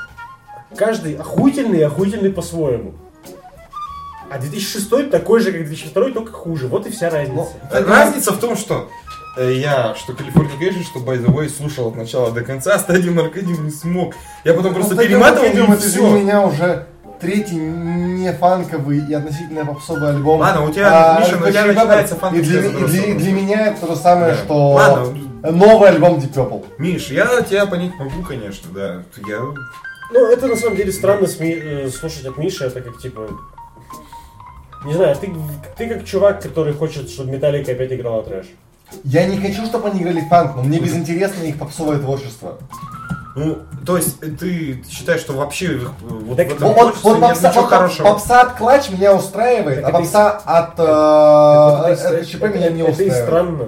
Каждый охуительный и охуительный по-своему. А 2006 такой же, как 2002, только хуже. Вот и вся разница. Э, Разница в том, что э, я, что Californication, что By the Way слушал от начала до конца, а Stadium Arcadium не смог. Я потом просто Ну, Stadium перематывал Arcadium и все. для меня уже третий не фанковый и относительно попсовый альбом. Ладно, у тебя, Миша, у тебя начинается фанк И для, и для- и для меня это то же самое, Да. что Ладно. новый альбом Deep Purple. Миш, я тебя понять могу, конечно, да. Я... Ну, это на самом деле странно сми- э, слушать от Миши, это как типа... Не знаю, ты, ты как чувак, который хочет, чтобы Металлика опять играла трэш. Я не хочу, чтобы они играли фанк, но мне безинтересно их попсовое творчество. Ну, то есть э, ты считаешь, что вообще э, вот Так в этом Вот, вот, нет попса, ничего вот хорошего? попса от клатч меня устраивает, Так а это и- попса от Это- э, это- РКЧП это- меня не Это и устраивает. странно.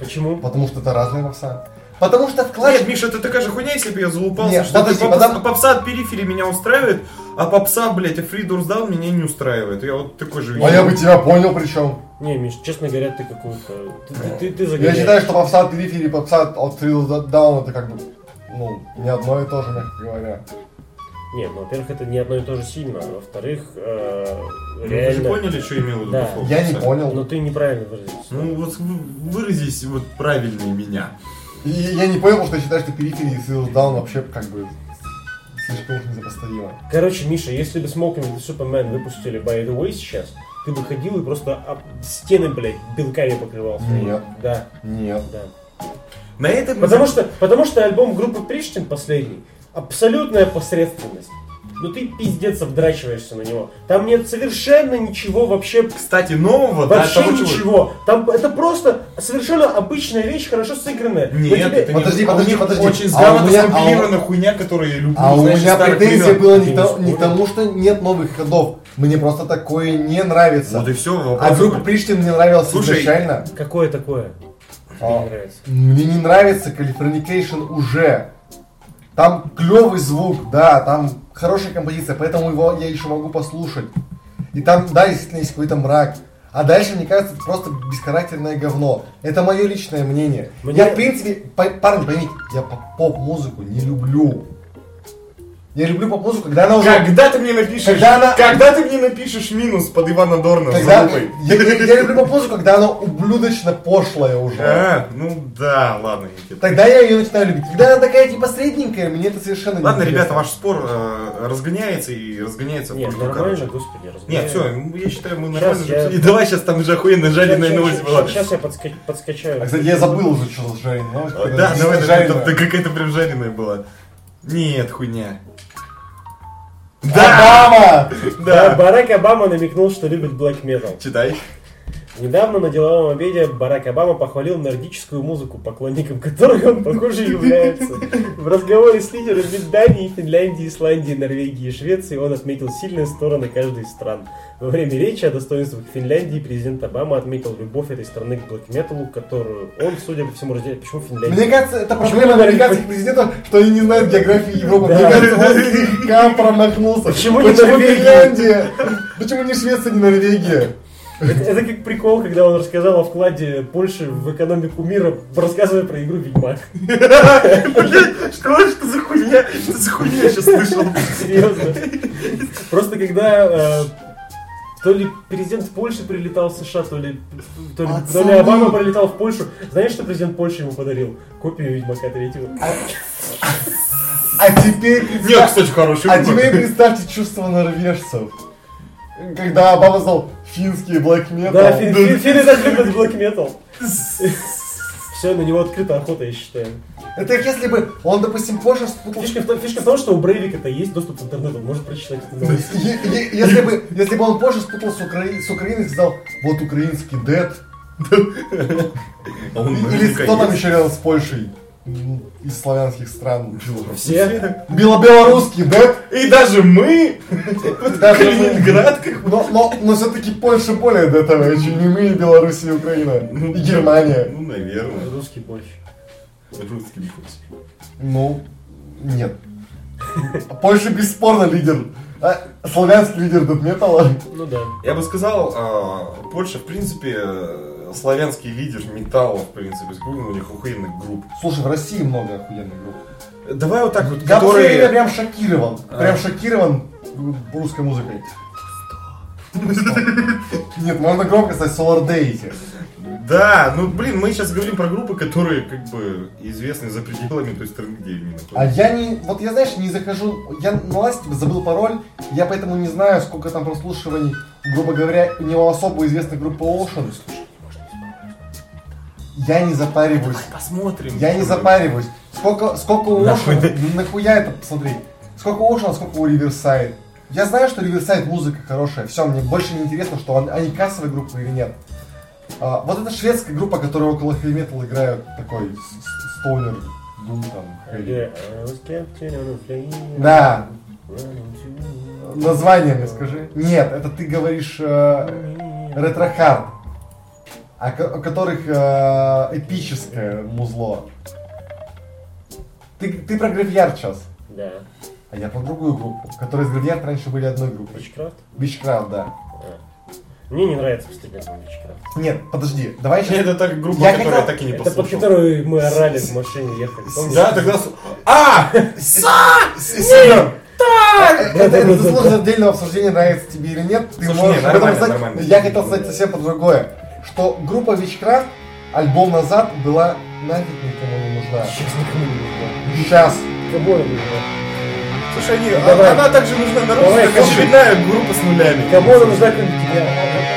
Почему? Потому что это разные попса. Потому что в. Нет, Миша, это такая же хуйня, если бы я залупался, Нет, что подожди, ты попса, потому- попса от периферии меня устраивает, а попса, блядь, а Free Doors Down меня не устраивает. Я вот такой же А я бы тебя понял причем. Не, Миш, честно говоря, ты какую-то... Ты, ты, ты, ты Я считаю, что попса от периферии и попса от Thrill Down это как бы, ну, не одно и то же, мягко говоря. Нет, ну, во-первых, это не одно и то же сильно. а Во-вторых, э, Ну, Вы же реально... поняли, что имел в виду Да. Я не понял. Но ты неправильно выразился. Ну вот выразись вот правильнее меня. И я не понял, потому что я считаю, что периферии и Down вообще как бы слишком уж несопоставимо. Короче, Миша, если бы Smoking the Superman выпустили By the Way сейчас, ты бы ходил и просто об стены, блядь, белками покрывал. своими. Нет. Да, Нет. да. На этом... Потому что, потому что альбом группы Приштин последний абсолютная посредственность. Ну ты пиздец обдрачиваешься на него. Там нет совершенно ничего вообще Кстати, нового, да, Вообще того, чего- ничего. Там это просто совершенно обычная вещь, хорошо сыгранная. Но Нет, тебе- это не- Подожди, а подожди, подожди. Очень А у грамотно меня- а у- скомпилирована хуйня, которую я люблю. А у знаешь, меня претензия была не, то- не тому, что нет новых ходов. Мне просто такое не нравится. Вот и все. А группа Приштин мне нравилась Слушай, изначально. Какое такое? А, не нравится. Мне не нравится Californication уже. Там клевый звук, да, там хорошая композиция, поэтому его я еще могу послушать. И там, да, действительно есть какой-то мрак. А дальше, мне кажется, это просто бесхарактерное говно. Это мое личное мнение. Мне- Я, в принципе, по- парни, поймите, я поп- поп-музыку не люблю. Я люблю поп-музыку, когда она уже... Когда ты мне напишешь, Когда она- когда ты мне напишешь минус под Ивана Дорна Когда, я, я- я люблю поп-музыку, когда она ублюдочно пошлая уже. А, ну да, ладно, Никита. Тогда я ее начинаю любить. Когда она такая типа средненькая, мне это совершенно Ладно, не ребята, ваш спор э, разгоняется и разгоняется в Нет, пустую, нормально, короче. господи, Нет, разгоняю. все, я считаю, мы нормально я- же- И давай сейчас там уже охуенно жареная новость была. Сейчас я подска- подскачаю. А, кстати, я забыл уже, что за жареная новость. Да, давай, какая-то прям жареная была. Нет, хуйня. Обама! Да, Да, Барак Обама намекнул, что любит black metal. читай. Недавно на деловом обеде Барак Обама похвалил нордическую музыку, поклонником которой он, похоже, является. В разговоре с лидерами Дании, Финляндии, Исландии, Норвегии и Швеции он отметил сильные стороны каждой из стран. Во время речи о достоинствах Финляндии президент Обама отметил любовь этой страны к блэк-металу, которую он, судя по всему, разделяет. Почему Финляндия? Мне кажется, это Почему проблема американских президентов, что они не знают географии Европы. Мне кажется, он слегка промахнулся. Почему не? Финляндия? Почему не Швеция, не Норвегия? Это, это как прикол, когда он рассказал о вкладе Польши в экономику мира, рассказывая про игру Ведьмак. Что, что за хуйня? Что за хуйня я сейчас слышал? Серьезно. Просто когда э, то ли президент Польши прилетал в США, то ли, то ли, то ли. Обама прилетал в Польшу. Знаешь, что президент Польши ему подарил? Копию Ведьмака третьего. А теперь Нет, кстати, хороший А теперь представьте чувство норвежцев. Когда Обама знал финский black metal. Да, фин- фин- финны так любят black metal. Все, на него открыта охота, я считаю. Это как если бы он, допустим, позже спутал... Фишка в, том, фишка в том, что у Брейвика-то есть доступ к интернету, он может прочитать эту новость. Если бы, если бы он позже спутал с, Укра- с Украиной и сказал, вот украинский дед, А или кто там еще рядом с Польшей из славянских стран? Все. Бело-белорусский дед, И даже мы, даже. Калининград, как но, но, но все-таки Польша более дедовая, чем и мы, и Беларусь, и Украина, и Германия. Ну, наверное. Русский больше. Русский вкус. Ну, нет. Польша бесспорно лидер. А, славянский лидер дед-металла. Ну да. Я бы сказал, а, Польша, в принципе, славянский лидер металла, в принципе, у них охуенных групп. Слушай, в России много охуенных групп. Давай вот так вот, Я которые... прям шокирован. А. Прям шокирован русской музыкой. Нет, можно громко сказать Solar Deity. Да, ну блин, мы сейчас говорим про группы, которые как бы известны за пределами той страны, где они А я не, вот я знаешь, не захожу, я на ласте забыл пароль, я поэтому не знаю, сколько там прослушиваний, грубо говоря, у него особо известной группы Ocean. Я не запариваюсь, Посмотрим. я не запариваюсь. Сколько, сколько у Ocean, нахуя это посмотри, сколько у а сколько у Riverside. Я знаю, что Riverside музыка хорошая, все, мне больше не интересно, что он- они кассовые группы или нет. А, вот это шведская группа, которая около metal играют, такой с- с- стоунер, дум там. Да, Название мне скажи. Нет, это ты говоришь э, ретро-хард, о, ко- у которых э, эпическое музло. Ты, ты про Graveyard сейчас, Да. а я про другую группу, которые с Graveyard раньше были одной группой. Witchcraft? Witchcraft, да. Мне не нравится постоянно Witchcraft. Нет, подожди, давай сейчас... Это так группа, Я которая хотел- так и не Это под послушал. которую мы орали в машине ехали. помнишь? Да, тогда... А! Семен! Это, это Да-да-да-да. заслуживает отдельного обсуждения, нравится тебе или нет. Ты можешь. Я хотел сказать совсем про другое. Что группа Witchcraft альбом назад была нафиг никому не нужна. Сейчас никому не нужна. Сейчас. Кому она нужна? Слушай, они, Давай. она также нужна народу, Давай, как очередная группа с нулями. Кому она нужна, кроме тебя?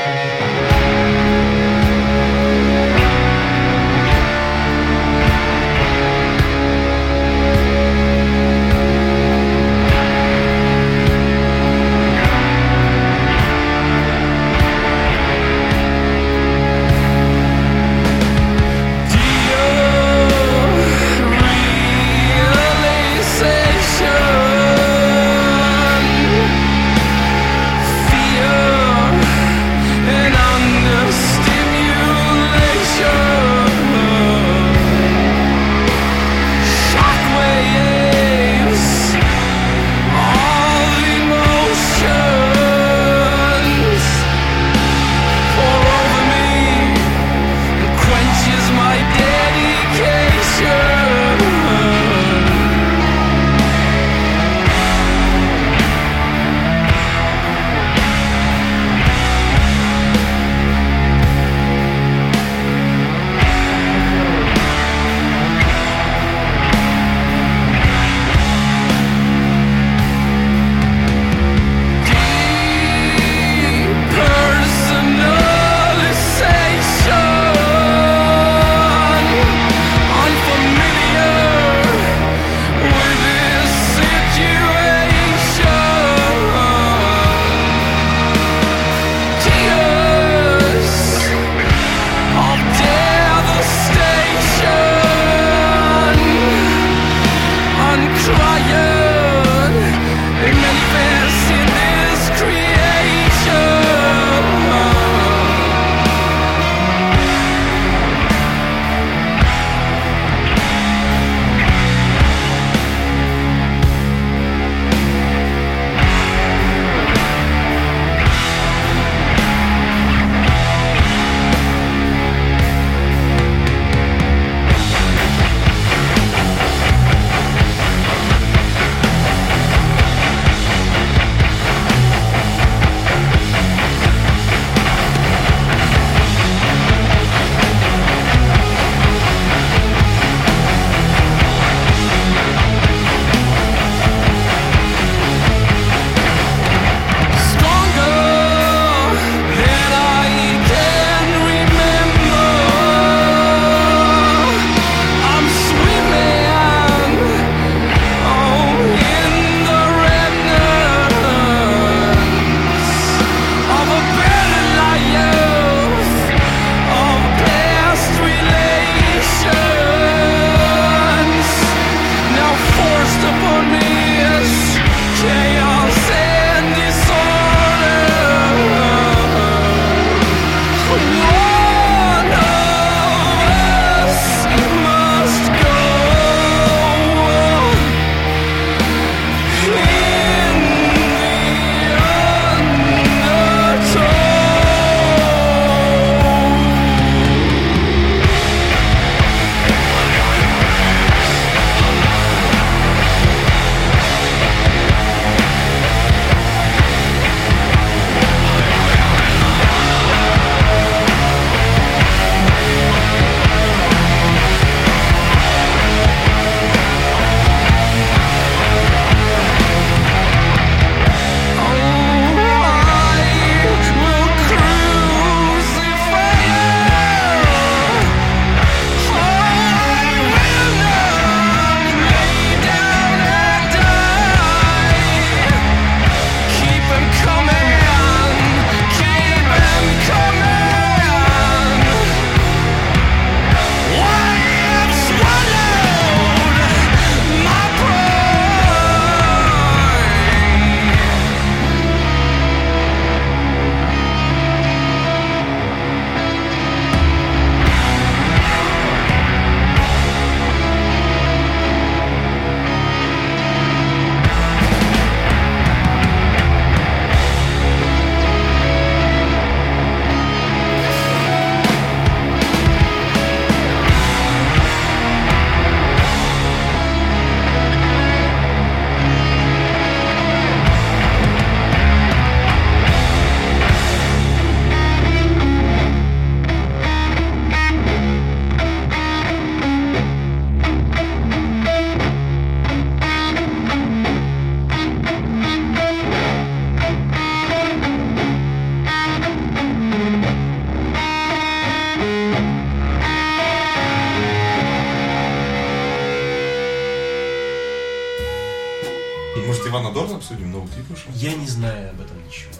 Обсудим, новый клип вышел. Я не знаю об этом ничего.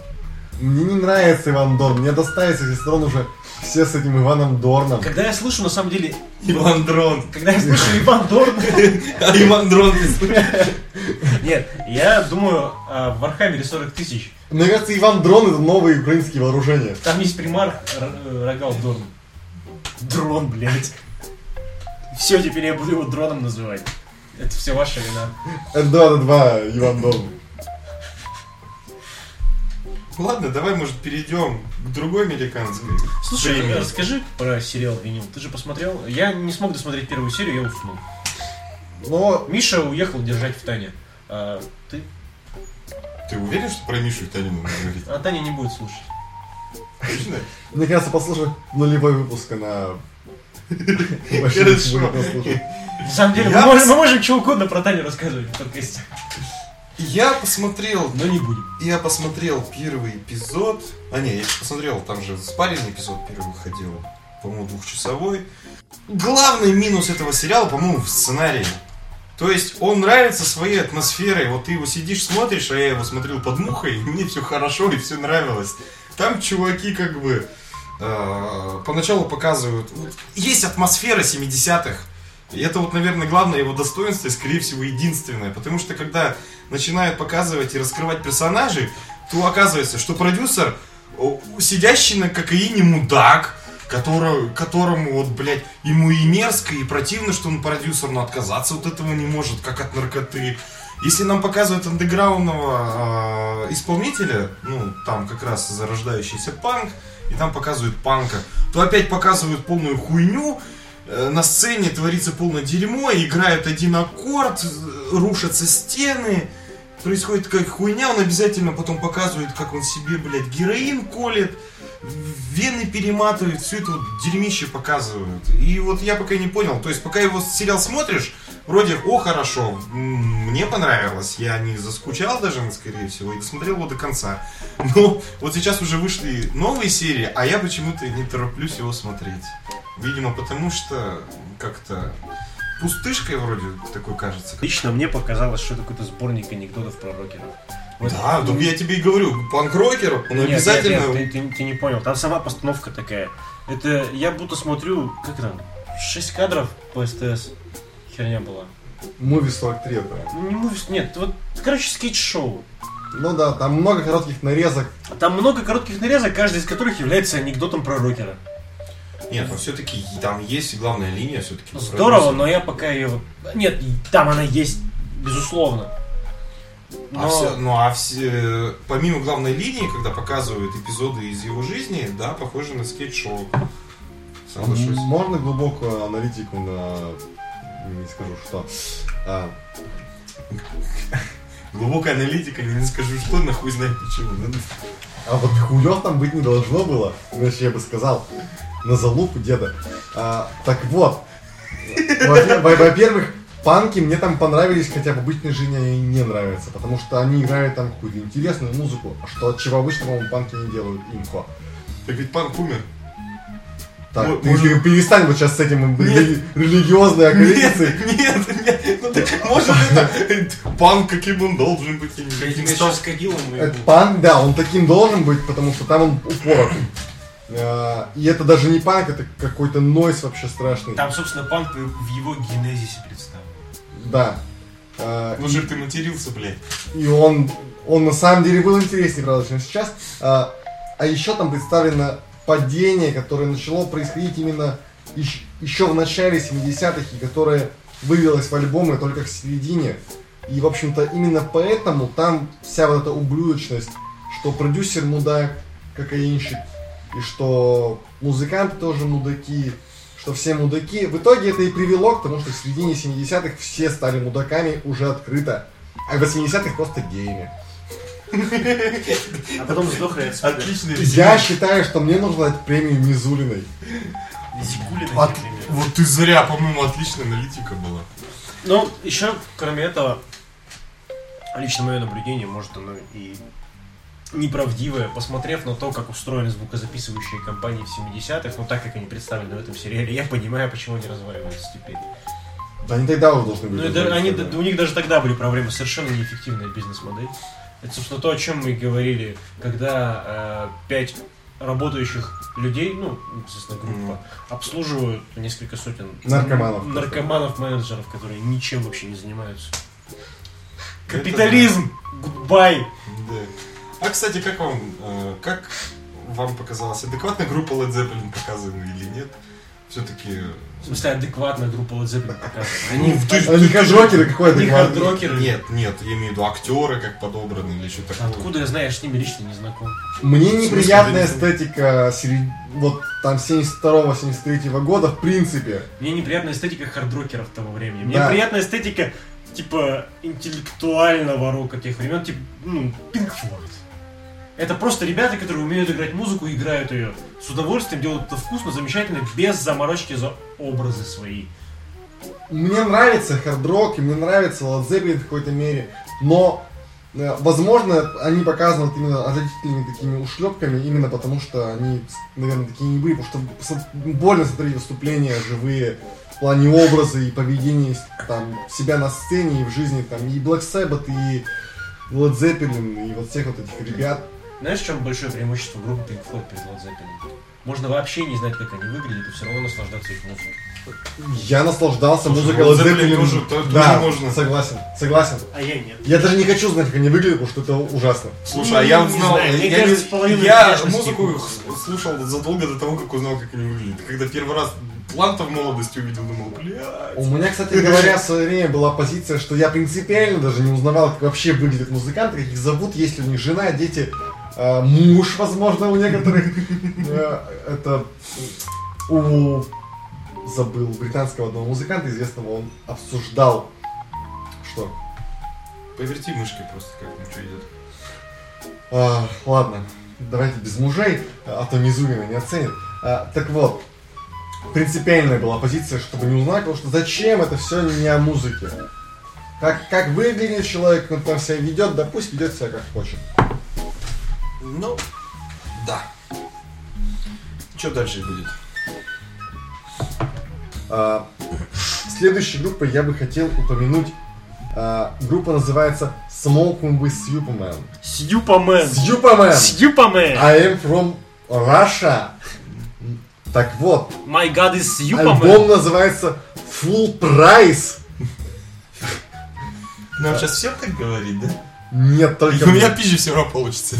Мне не нравится Иван Дорн. Мне достается, если сторон уже все с этим Иваном Дорном. Когда я слышу, на самом деле, Иван Дрон. когда я слышу Иван Дорн, А Иван Дрон слышишь? нет, я думаю о Warhammer е 40 тысяч. Мне кажется, Иван Дрон это новые украинские вооружения. Там есть примарх э, Рогал Дорн. Дрон, блядь. Все, теперь я буду его дроном называть. Это все ваша вина. Это 2 на 2 Иван Дорн. Ладно, давай, может, перейдем к другой американской. Слушай, Премии. расскажи про сериал «Винил». Ты же посмотрел? Я не смог досмотреть первую серию, я уснул. Но Миша уехал держать в Тане. А ты? Ты уверен, что про Мишу и Таню нужно говорить? А Таня не будет слушать. Точно? мне кажется, послушать нулевой выпуск вообще Хорошо. На самом деле, мы, можем, мы можем чего угодно про Таню рассказывать в подкасте. Я посмотрел, Но не будем. я посмотрел первый эпизод. А не, я посмотрел, там же спаренный эпизод первый выходил, по-моему, двухчасовой. Главный минус этого сериала, по-моему, в сценарии. То есть он нравится своей атмосферой. Вот ты его сидишь, смотришь, а я его смотрел под мухой, и мне все хорошо и все нравилось. Там чуваки как бы э, поначалу показывают. вот есть атмосфера 70-х. И это вот, наверное, главное его достоинство и, скорее всего, единственное. Потому что когда начинают показывать и раскрывать персонажей, то оказывается, что продюсер, сидящий на кокаине мудак, который, которому вот, блядь, ему и мерзко, и противно, что он продюсер, но отказаться от этого не может, как от наркоты. Если нам показывают андеграундного э, исполнителя, ну, там как раз зарождающийся панк, и там показывают панка, то опять показывают полную хуйню, на сцене творится полное дерьмо, играют один аккорд, э, рушатся стены, происходит как хуйня, он обязательно потом показывает, как он себе, блядь, героин колет, вены перематывает, все это вот дерьмище показывают. И вот я пока не понял, то есть пока его сериал смотришь, вроде, о, хорошо, мне понравилось, я не заскучал даже, скорее всего, и досмотрел его до конца. Но вот сейчас уже вышли новые серии, а я почему-то не тороплюсь его смотреть. Видимо, потому что как-то пустышкой вроде такой кажется. Лично мне показалось, что это какой-то сборник анекдотов про рокеров. Вот- Да, да я тебе и говорю, панк-рокер, он Нет, обязательно... нет, нет, ты, ты- ты не понял. Там сама постановка такая. Это я будто смотрю, как там, 6 кадров по СТС. Херня была. Муви 43 это. Ну, не мувис, нет, вот, короче, скетч-шоу. Ну да, там много коротких нарезок. Там много коротких нарезок, каждый из которых является анекдотом про рокера. Нет, но все-таки там есть главная линия все-таки. Здорово, но я пока ее... Нет, там она есть, безусловно. А Но... все, ну а все, помимо главной линии, когда показывают эпизоды из его жизни, да, похоже на скетч-шоу. Соглашусь. Можно глубокую аналитику на... Не скажу что. А, Глубокая аналитика, не скажу что, нахуй знает почему. Ну, а вот хуев там быть не должно было. Иначе я бы сказал. На залупу деда. А, так вот. Во- во- Во-первых, панки мне там понравились, хотя в обычной жизни они не нравятся. Потому что они играют там какую-то интересную музыку, что от чего обычно, по-моему, панки не делают инфо. Так ведь панк умер. Так, Вот, ты, ты перестань вот сейчас с этим рели- религиозной Нет, аккредитацией. нет, нет, ну так может это панк, каким он должен быть, и Я сейчас кадилом Это панк, да, он таким должен быть, потому что там он упоротый. А, И это даже не панк, это какой-то нойс вообще страшный. Там, собственно, панк в его генезисе представлен. Да. Ну же ты матерился, блядь. И он, он на самом деле был интереснее, правда, чем сейчас. А, а еще там представлено падение, которое начало происходить именно ещ- еще в начале 70-х, и которое вывелось в альбомы только к середине. И, в общем-то, именно поэтому там вся вот эта ублюдочность, что продюсер мудак, кокаинщик, и что музыканты тоже мудаки, что все мудаки. В итоге это и привело к тому, что в середине 70-х все стали мудаками уже открыто. А в 80-х просто геями. А потом сдохли от. Отличный Я считаю, что мне нужно дать премию Мизулиной. Зигулина, От-. Вот ты зря, по-моему, отличная аналитика была. Ну, еще, кроме этого, лично мое наблюдение, может, оно и неправдивое, посмотрев на то, как устроены звукозаписывающие компании в 70-х, ну так как они представлены в этом сериале, я понимаю, почему они разваливаются теперь. Они тогда уже должны Ну, были. это, быть, они, да. у них даже тогда были проблемы, совершенно неэффективная бизнес-модель. Это, собственно, то, о чем мы и говорили, когда э, пять работающих людей, ну, естественно, группа, обслуживают несколько сотен Наркоманов. наркоманов-менеджеров, которые ничем вообще не занимаются. Капитализм! Goodbye! Да. А, кстати, как вам, э, как вам показалось, адекватная группа Led Zeppelin показана или нет? Все-таки... В смысле, адекватная группа Led Zeppelin показывает. Они, Они хардрокеры какой Они адекватный. хардрокеры. Нет, нет, я имею в виду актеры, как подобраны или что такое. Откуда я знаю, я с ними лично не знаком. Мне неприятная эстетика серед- вот там 72-73 года в принципе. Мне неприятная эстетика хардрокеров того времени. Мне Да. приятная эстетика, типа, интеллектуального рока тех времен, типа, ну, Pink Floyd. Это просто ребята, которые умеют играть музыку и играют ее с удовольствием, делают это вкусно, замечательно, без заморочки за образы свои. Мне нравится хард-рок, и мне нравится Led в какой-то мере, но э, Возможно, они показаны именно отвратительными такими ушлепками, именно потому что они, наверное, такие не были, потому что больно смотреть выступления живые в плане образа и поведения там, себя на сцене и в жизни, там, и Black Sabbath, и Led Zeppelin, и вот всех вот этих ребят. Знаешь, в чем большое преимущество группы Pink Floyd перед Led Zeppelin? Можно вообще не знать, как они выглядят, и все равно наслаждаться их музыкой. Я наслаждался Слушай, музыкой Led Zeppelin тоже- то- тоже да, можно. согласен, согласен. А я нет. Я даже не хочу знать, как они выглядят, потому что это ужасно. Слушай, а я Не узнал, знаю, я, кажется, я внешности музыку их х- слушал задолго до того, как узнал, как они выглядят. Когда первый раз Планта в молодости увидел, думал, блядь. У меня, кстати говоря, в свое время была позиция, что я принципиально даже не узнавал, как вообще выглядят музыканты, как их зовут, есть ли у них жена, дети, муж, возможно, у некоторых. Э, Это у забыл британского одного музыканта известного, он обсуждал, что Поверти мышкой просто, как там что идет. А, ладно, давайте без мужей, а то Мизулина не оценит. А, так вот, принципиальная была позиция, чтобы не узнать, потому что зачем это все не о музыке. Как, как выглядит человек, как он там себя ведет, да пусть ведет себя как хочет. Ну, да. Что дальше будет? А, следующей группой я бы хотел упомянуть. а, группа называется Smoking with Superman. Сьюпамен! Superman! Сьюпамен! I am from Russia. Так вот, My God is Сьюпамен! альбом называется Full Price. Нам сейчас всем так говорить, да? Нет, только У меня мне. пизже все равно получится.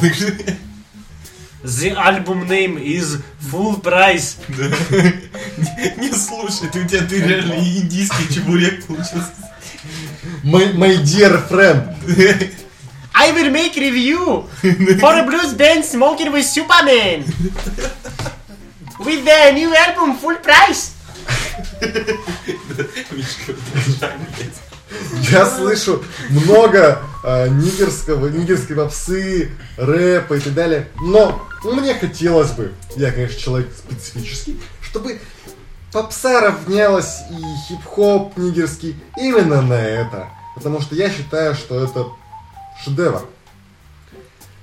The album name is Full Price. Да. Не не слушай, ты у тебя ты реально индийский чебурек получился. My, my dear friend. I will make review for a blues band Smoking with Superman. With the new album Full Price. Мишка. Я слышу много э, нигерского, нигерской попсы, рэпа и так далее. Но мне хотелось бы, я, конечно, человек специфический, чтобы попса равнялась и хип-хоп нигерский именно на это. Потому что я считаю, что это шедевр.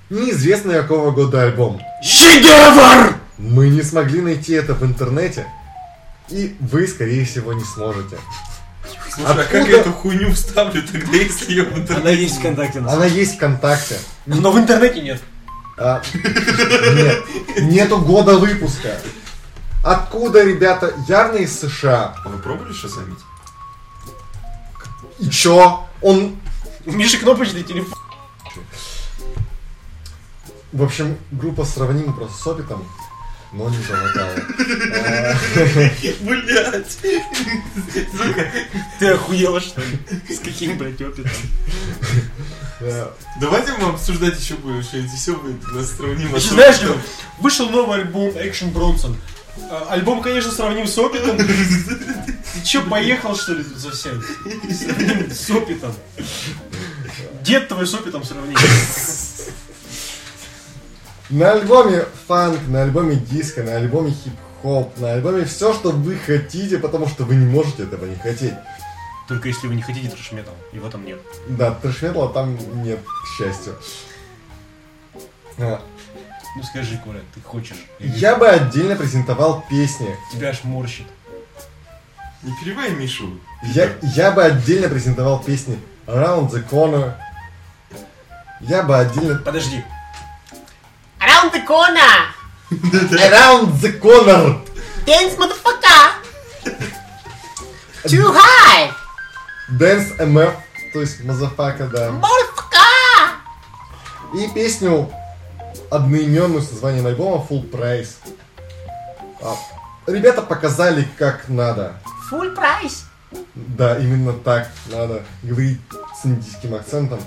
Неизвестно какого года альбом. Шедевр! Мы не смогли найти это в интернете. И вы, скорее всего, не сможете. Слушай, а как Откуда? я эту хуйню вставлю тогда, если ее в Она интернете? есть ВКонтакте. на Она есть ВКонтакте. Но в интернете нет. А, нет, нету года выпуска. Откуда, ребята, явно из США. А вы пробовали шазамить? И чё? Он, У Миши кнопочный телефон. в общем, группа сравнима просто с опитом, но не за вокал. Блять! Ты охуела, что ли? С каким, блядь, опытом? Давайте мы обсуждать еще будем, что эти все будет нас сравнимо. Знаешь, вышел новый альбом Action Bronson. А, Альбом, конечно, сравним с опитом. Ты чё, поехал, что ли, тут совсем? Сравним с опитом. Дед твой с опитом сравним. На альбоме фанк, на альбоме диско, на альбоме хип-хоп, на альбоме все, что вы хотите, потому что вы не можете этого не хотеть. Только если вы не хотите трэш-метал, и в этом нет. Да, трэш-металла там нет, к счастью. А, Ну скажи, Коля, ты хочешь? Я бы отдельно презентовал песни. Тебя аж морщит. Не перебивай Мишу. Я, я бы отдельно презентовал песни Around the Corner. Я бы отдельно... Подожди. Around the corner! Around the Corner! Dance, motherfucker! Too high! Dance MF, то есть Motherfucker, да. Motherfucker! И песню одноименную с названием альбома Full Price. А, ребята показали, как надо. Full price! Да, именно так надо говорить с индийским акцентом.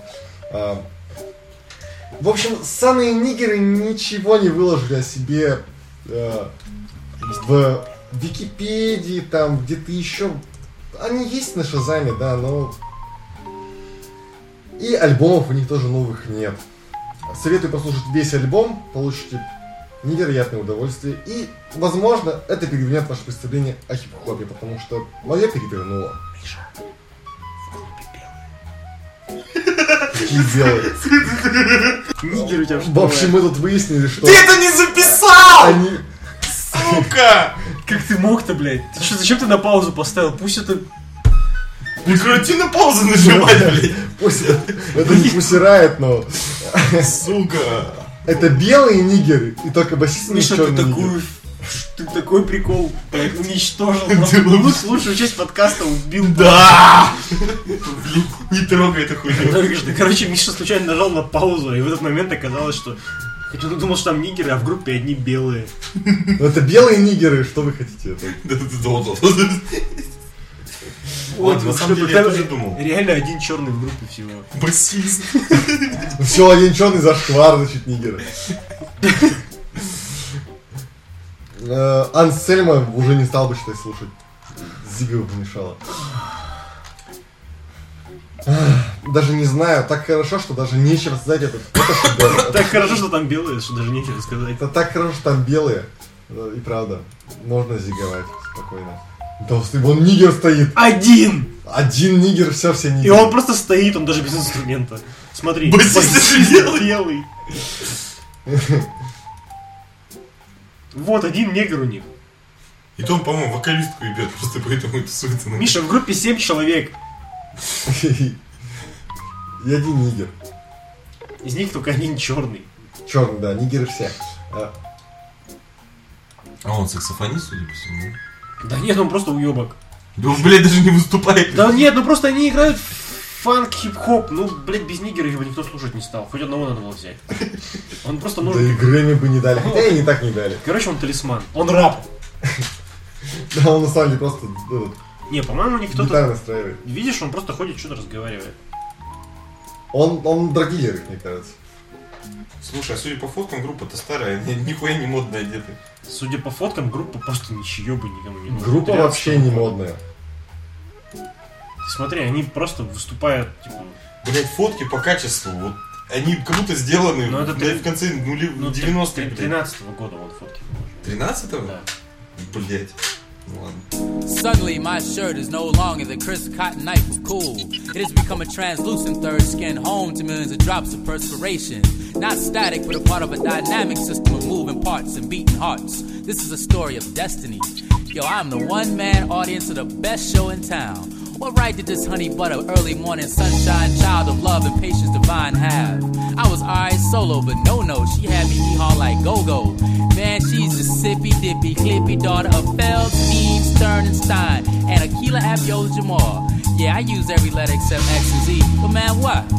В общем, самые нигеры ничего не выложили о себе э, в Википедии, там, где-то еще. Они есть на Шазаме, да, но... И альбомов у них тоже новых нет. Советую послушать весь альбом, получите невероятное удовольствие. И, возможно, это перевернет ваше представление о хип-хопе, потому что мое перевернуло. Какие белые. Нигер у тебя что? В общем, мы тут выяснили, что Ты это не записал! они... Сука! Как ты мог-то, блядь? Ты что, зачем ты на паузу поставил? Пусть это... Прекрати на паузу нажимать, блядь. Пусть это, это не пусирает, но Сука! это белые нигеры, и только басист Миша, ты такую... Ты такой прикол уничтожил. луч- Лучшую часть подкаста убил. Да! Блин, не трогай эту хуйню. Короче, Миша случайно нажал на паузу, и в этот момент оказалось, что... Хотя он думал, что там нигеры, а в группе одни белые. Ну, Это белые нигеры, что вы хотите? Ладно, на самом деле я тоже думал. Реально один черный в группе всего. Басист. Все, один черный зашквар, значит, нигеры. Э, Ансельма уже не стал бы считать слушать. Зига помешала. Даже не знаю, так хорошо, что даже нечего сказать этот. Так хорошо, что там белые, что даже нечего сказать. Это так хорошо, что там белые. Э, И правда, можно зиговать спокойно. Да, вон нигер стоит. Один! Один нигер, все, все И нигеры. он просто стоит, он даже без инструмента. Смотри. Белый. Вот один негр у них. И то он, по-моему, вокалистку ебет, просто поэтому и тусуется на Миша, в группе 7 человек. И один нигер. Из них только один черный. Черный, да, нигеры все. А, А он саксофонист, судя по всему. Да нет, он просто уебок. Да он, блядь, даже не выступает. Да нет, ну просто они играют в фанк, хип-хоп. Ну, блядь, без нигера его никто слушать не стал. Хоть одного надо было взять. Он просто Да и нужен. Грэмми бы не дали. Хотя и не так не дали. Короче, он талисман. Он рап. Да, он на самом деле просто ну, Не, по-моему, кто-то... гитару настраивает. Видишь, он просто ходит, что-то разговаривает. Он, он драгдилер, мне кажется. Слушай, а судя по фоткам, группа-то старая, ни- нихуя не модно одеты. Судя по фоткам, группа просто ничего бы никому не нужна. Группа 13 вообще не модная. Смотри, они просто выступают, типа, Блять, фотки по качеству, вот они как будто сделаны Ну, это блядь, три- в конце нули... ну, 90-х. 13 года вот фотки. выложили. 13-го? Да. Блять. Ну ладно. Suddenly, my shirt is no longer the crisp cotton knife of cool. It has become a translucent third skin, home to millions of drops of perspiration. Not static, but a part of a dynamic system of moving parts and beating hearts. This is a story of destiny. Yo, I'm the one man audience of the best show in town. What right did this honey butter, early morning sunshine, child of love and patience divine have? I was alright solo, but no, no, she had me hee haw like go go. Man, she's a sippy dippy, clippy daughter of Feldstein, Stern, and Stein, and Aquila Abiola Jamal. Yeah, I use every letter except X and Z. But man, what?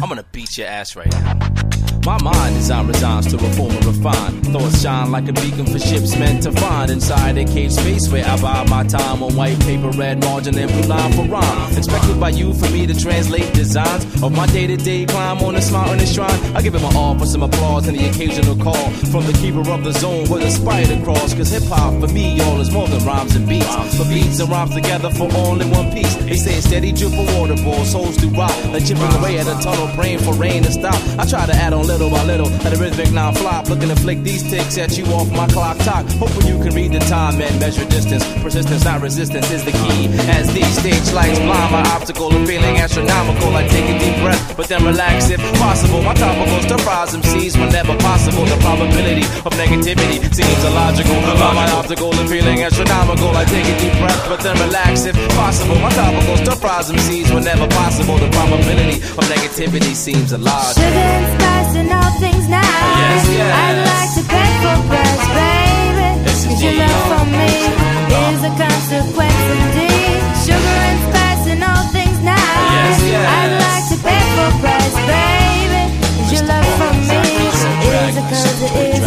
I'm gonna beat your ass right now. My mind design resigns to reform and refine. Thoughts shine like a beacon for ships meant to find inside a cage space where I buy my time on white paper, red margin, and blue line for rhyme. Expected by you for me to translate designs of my day to day climb on this mountain and shrine. I give it my all for some applause and the occasional call from the keeper of the zone where the spider crawls. Cause hip hop for me, y'all, is more than rhymes and beats. For beats and rhymes together for all in one piece. They say steady drip for water balls, souls do rock. Like chipping away at a tunnel, praying for rain to stop. I try to add on little by little, let the rhythmic non flop. Looking to flick these ticks at you off my clock talk. Hoping you can read the time and measure distance. Persistence, not resistance, is the key. As these stage lights blind my optical, I'm feeling astronomical. I take a deep breath, but then relax if possible. My topicals to rise MCs whenever possible. The probability of negativity seems illogical. By my optical and feeling astronomical. I take a deep breath, but then relax if possible. My topical stir fries MCs whenever possible. The probability of negativity seems illogical. Sugar and spice and all things nice. Yes, yes. I'd like to pay for price, baby. Cause your love for me is a consequence indeed. Sugar and spice and all things nice. Yes, yes. I'd like to pay for price, baby. Cause your love for me is a cause it is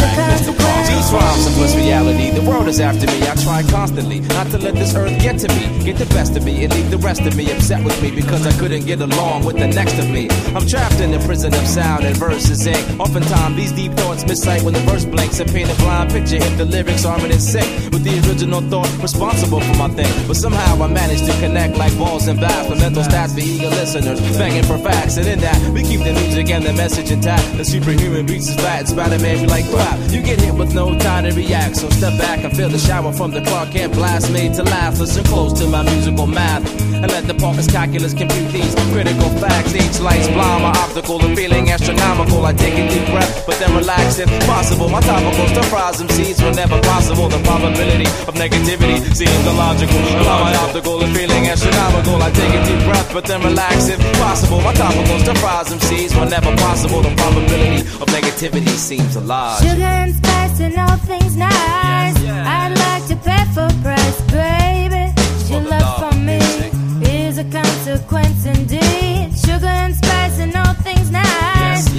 rhymes are plus reality. The world is after me. I try constantly not to let this earth get to me, get the best of me, and leave the rest of me upset with me because I couldn't get along with the next of me. I'm trapped in the prison of sound and verses ink. Oftentimes these deep thoughts miss sight when the verse blanks and paint a blind picture if the lyrics aren't in sync with the original thought responsible for my thing. But somehow I managed to connect like balls and bats with mental stats for eager listeners, banging for facts. And in that, we keep the music and the message intact. The superhuman beats is fat and Spider-Man be like crap. You get hit with no time to react, so step back and feel the shower from the Clark Kent blast made to last. Listen close to my musical math and let the Parker's calculus compute these critical facts. Each light's blind, my optical and feeling astronomical. I take a deep breath, but then relax if possible. My topical stir fries them seeds whenever possible. The probability of negativity seems illogical. Allow my optical and feeling astronomical. I take a deep breath, but then relax if possible. My topical stir fries them seeds whenever possible. The probability of negativity seems a lot. Sugar and spice and all things nice. I'd like to pay for price,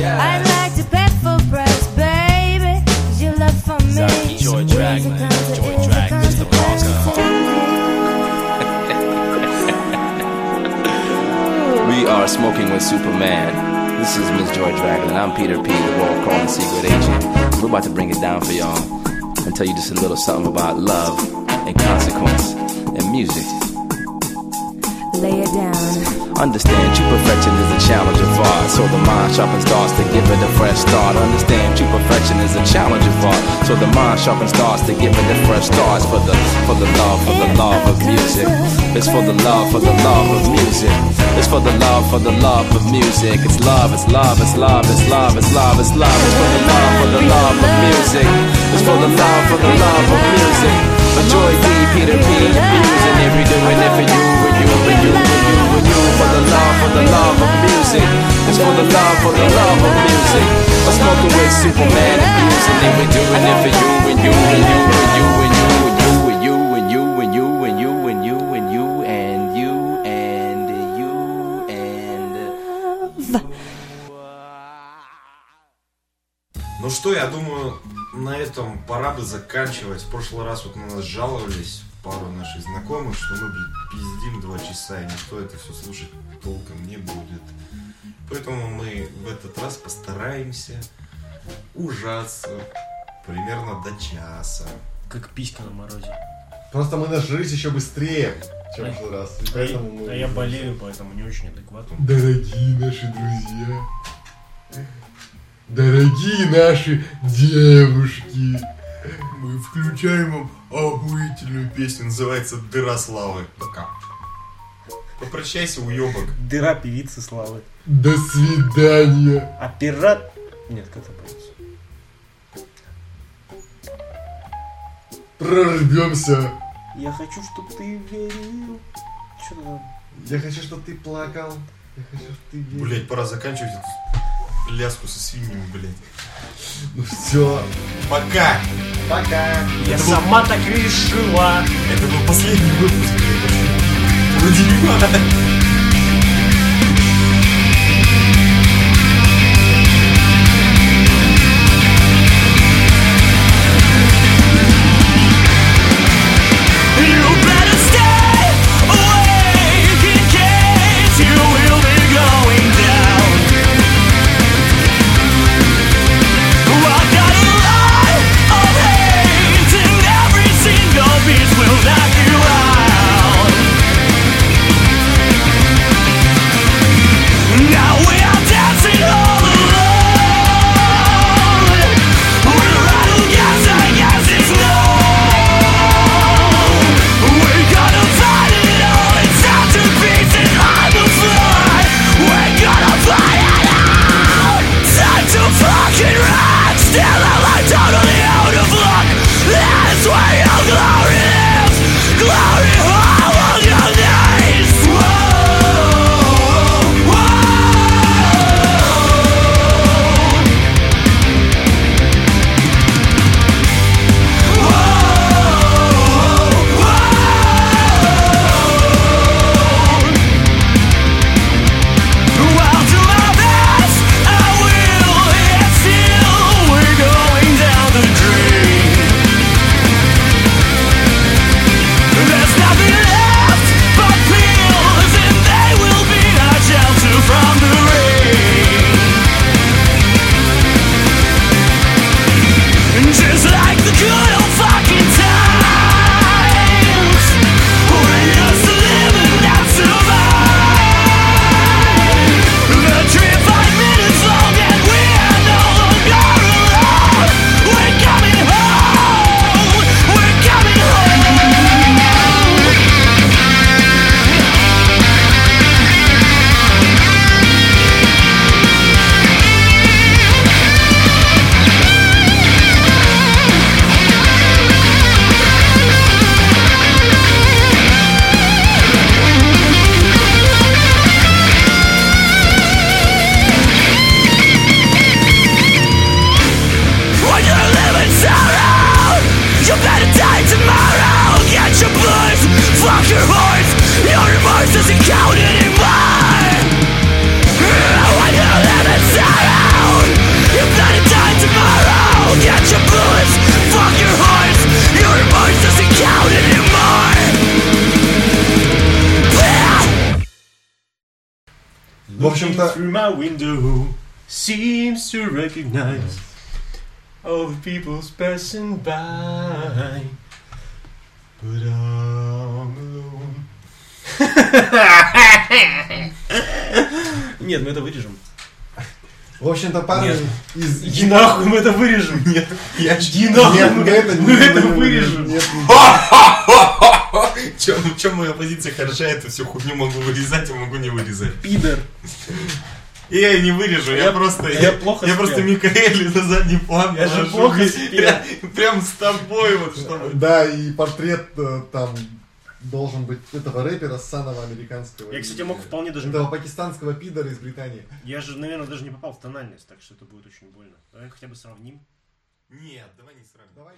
nice. Yes, yes. I'd like to pay for price, baby. 'Cause Your love for me Zaki Joy is a Dragman. conse- Joy is Drag, Mr. consequence Parker. We are smoking with Superman. This is Miss Joy Dragon, and I'm Peter P, the world calling secret agent. We're about to bring it down for y'all and tell you just a little something about love and consequence and music. Lay it down. Understand true perfection is a challenge of art, so the mind sharpens thoughts to give it a fresh start. Understand true perfection is a challenge of art, so the mind sharpens thoughts to give it a fresh start. For the for the love, for the love of music. It's for the love, for the love of music. It's for the love, for the love of music. It's love, it's love, it's love, it's love, it's love, it's love. It's for the love, for the love of music. It's for the love, for the love of music. For Joy D, Peter P, using every doing it for you, and you, and you, and you, and you. For the love, for the love of music. It's for the love, for the love of music. I'm smoking with Superman and music, and we're doing it for you, and you, and you, and you, and you, and you, and you, and you, and you, and you, and you, and you, and you, and you, and. Ну что, я думаю, на этом пора бы заканчивать. В прошлый раз вот на нас жаловались пару наших знакомых, что мы, блин, пиздим два часа, и никто это все слушать толком не будет. Поэтому мы в этот раз постараемся ужаться примерно до часа. Как писька на морозе. Просто мы нажрались еще быстрее, чем в прошлый раз. И А поэтому я, мы... а я болею, поэтому не очень адекватно. Дорогие наши друзья, дорогие наши девушки, Мы включаем вам охуительную песню, называется «Дыра славы». Пока. Попрощайся, уебок. Дыра певицы славы. до свидания. А пират... Нет, как это поется? Прорвемся. Я хочу, чтобы ты верил. Что там? Я хочу, чтобы ты плакал. Я хочу, чтобы ты верил. Блять, пора заканчивать эту ляску со свиньями, блять. Ну все. Пока! Пока. Я сама так решила. Это был последний выпуск, блядь. Вроде не recognize all the people's passing by. But I'm alone. Нет, мы это вырежем. В общем-то, парни Нет. из... Иди нахуй, мы это вырежем. Нет, я Иди нахуй, Нет, мы, это мы не- это вырежем. Нет, Чем, чем моя позиция хороша, эту всю хуйню могу вырезать и могу не вырезать. Пидор. Я и не вырежу, я, Я- просто... я плохо я спел. просто Микаэли на задний план Я же плохо спел. Прям, с тобой вот, чтобы... Да, и портрет э, там должен быть этого рэпера ссаного американского. Я, кстати, мог вполне даже... Этого пакистанского пидора из Британии. Я же, наверное, даже не попал в тональность, так что это будет очень больно. Давай хотя бы сравним. Нет, давай не сравним. Давай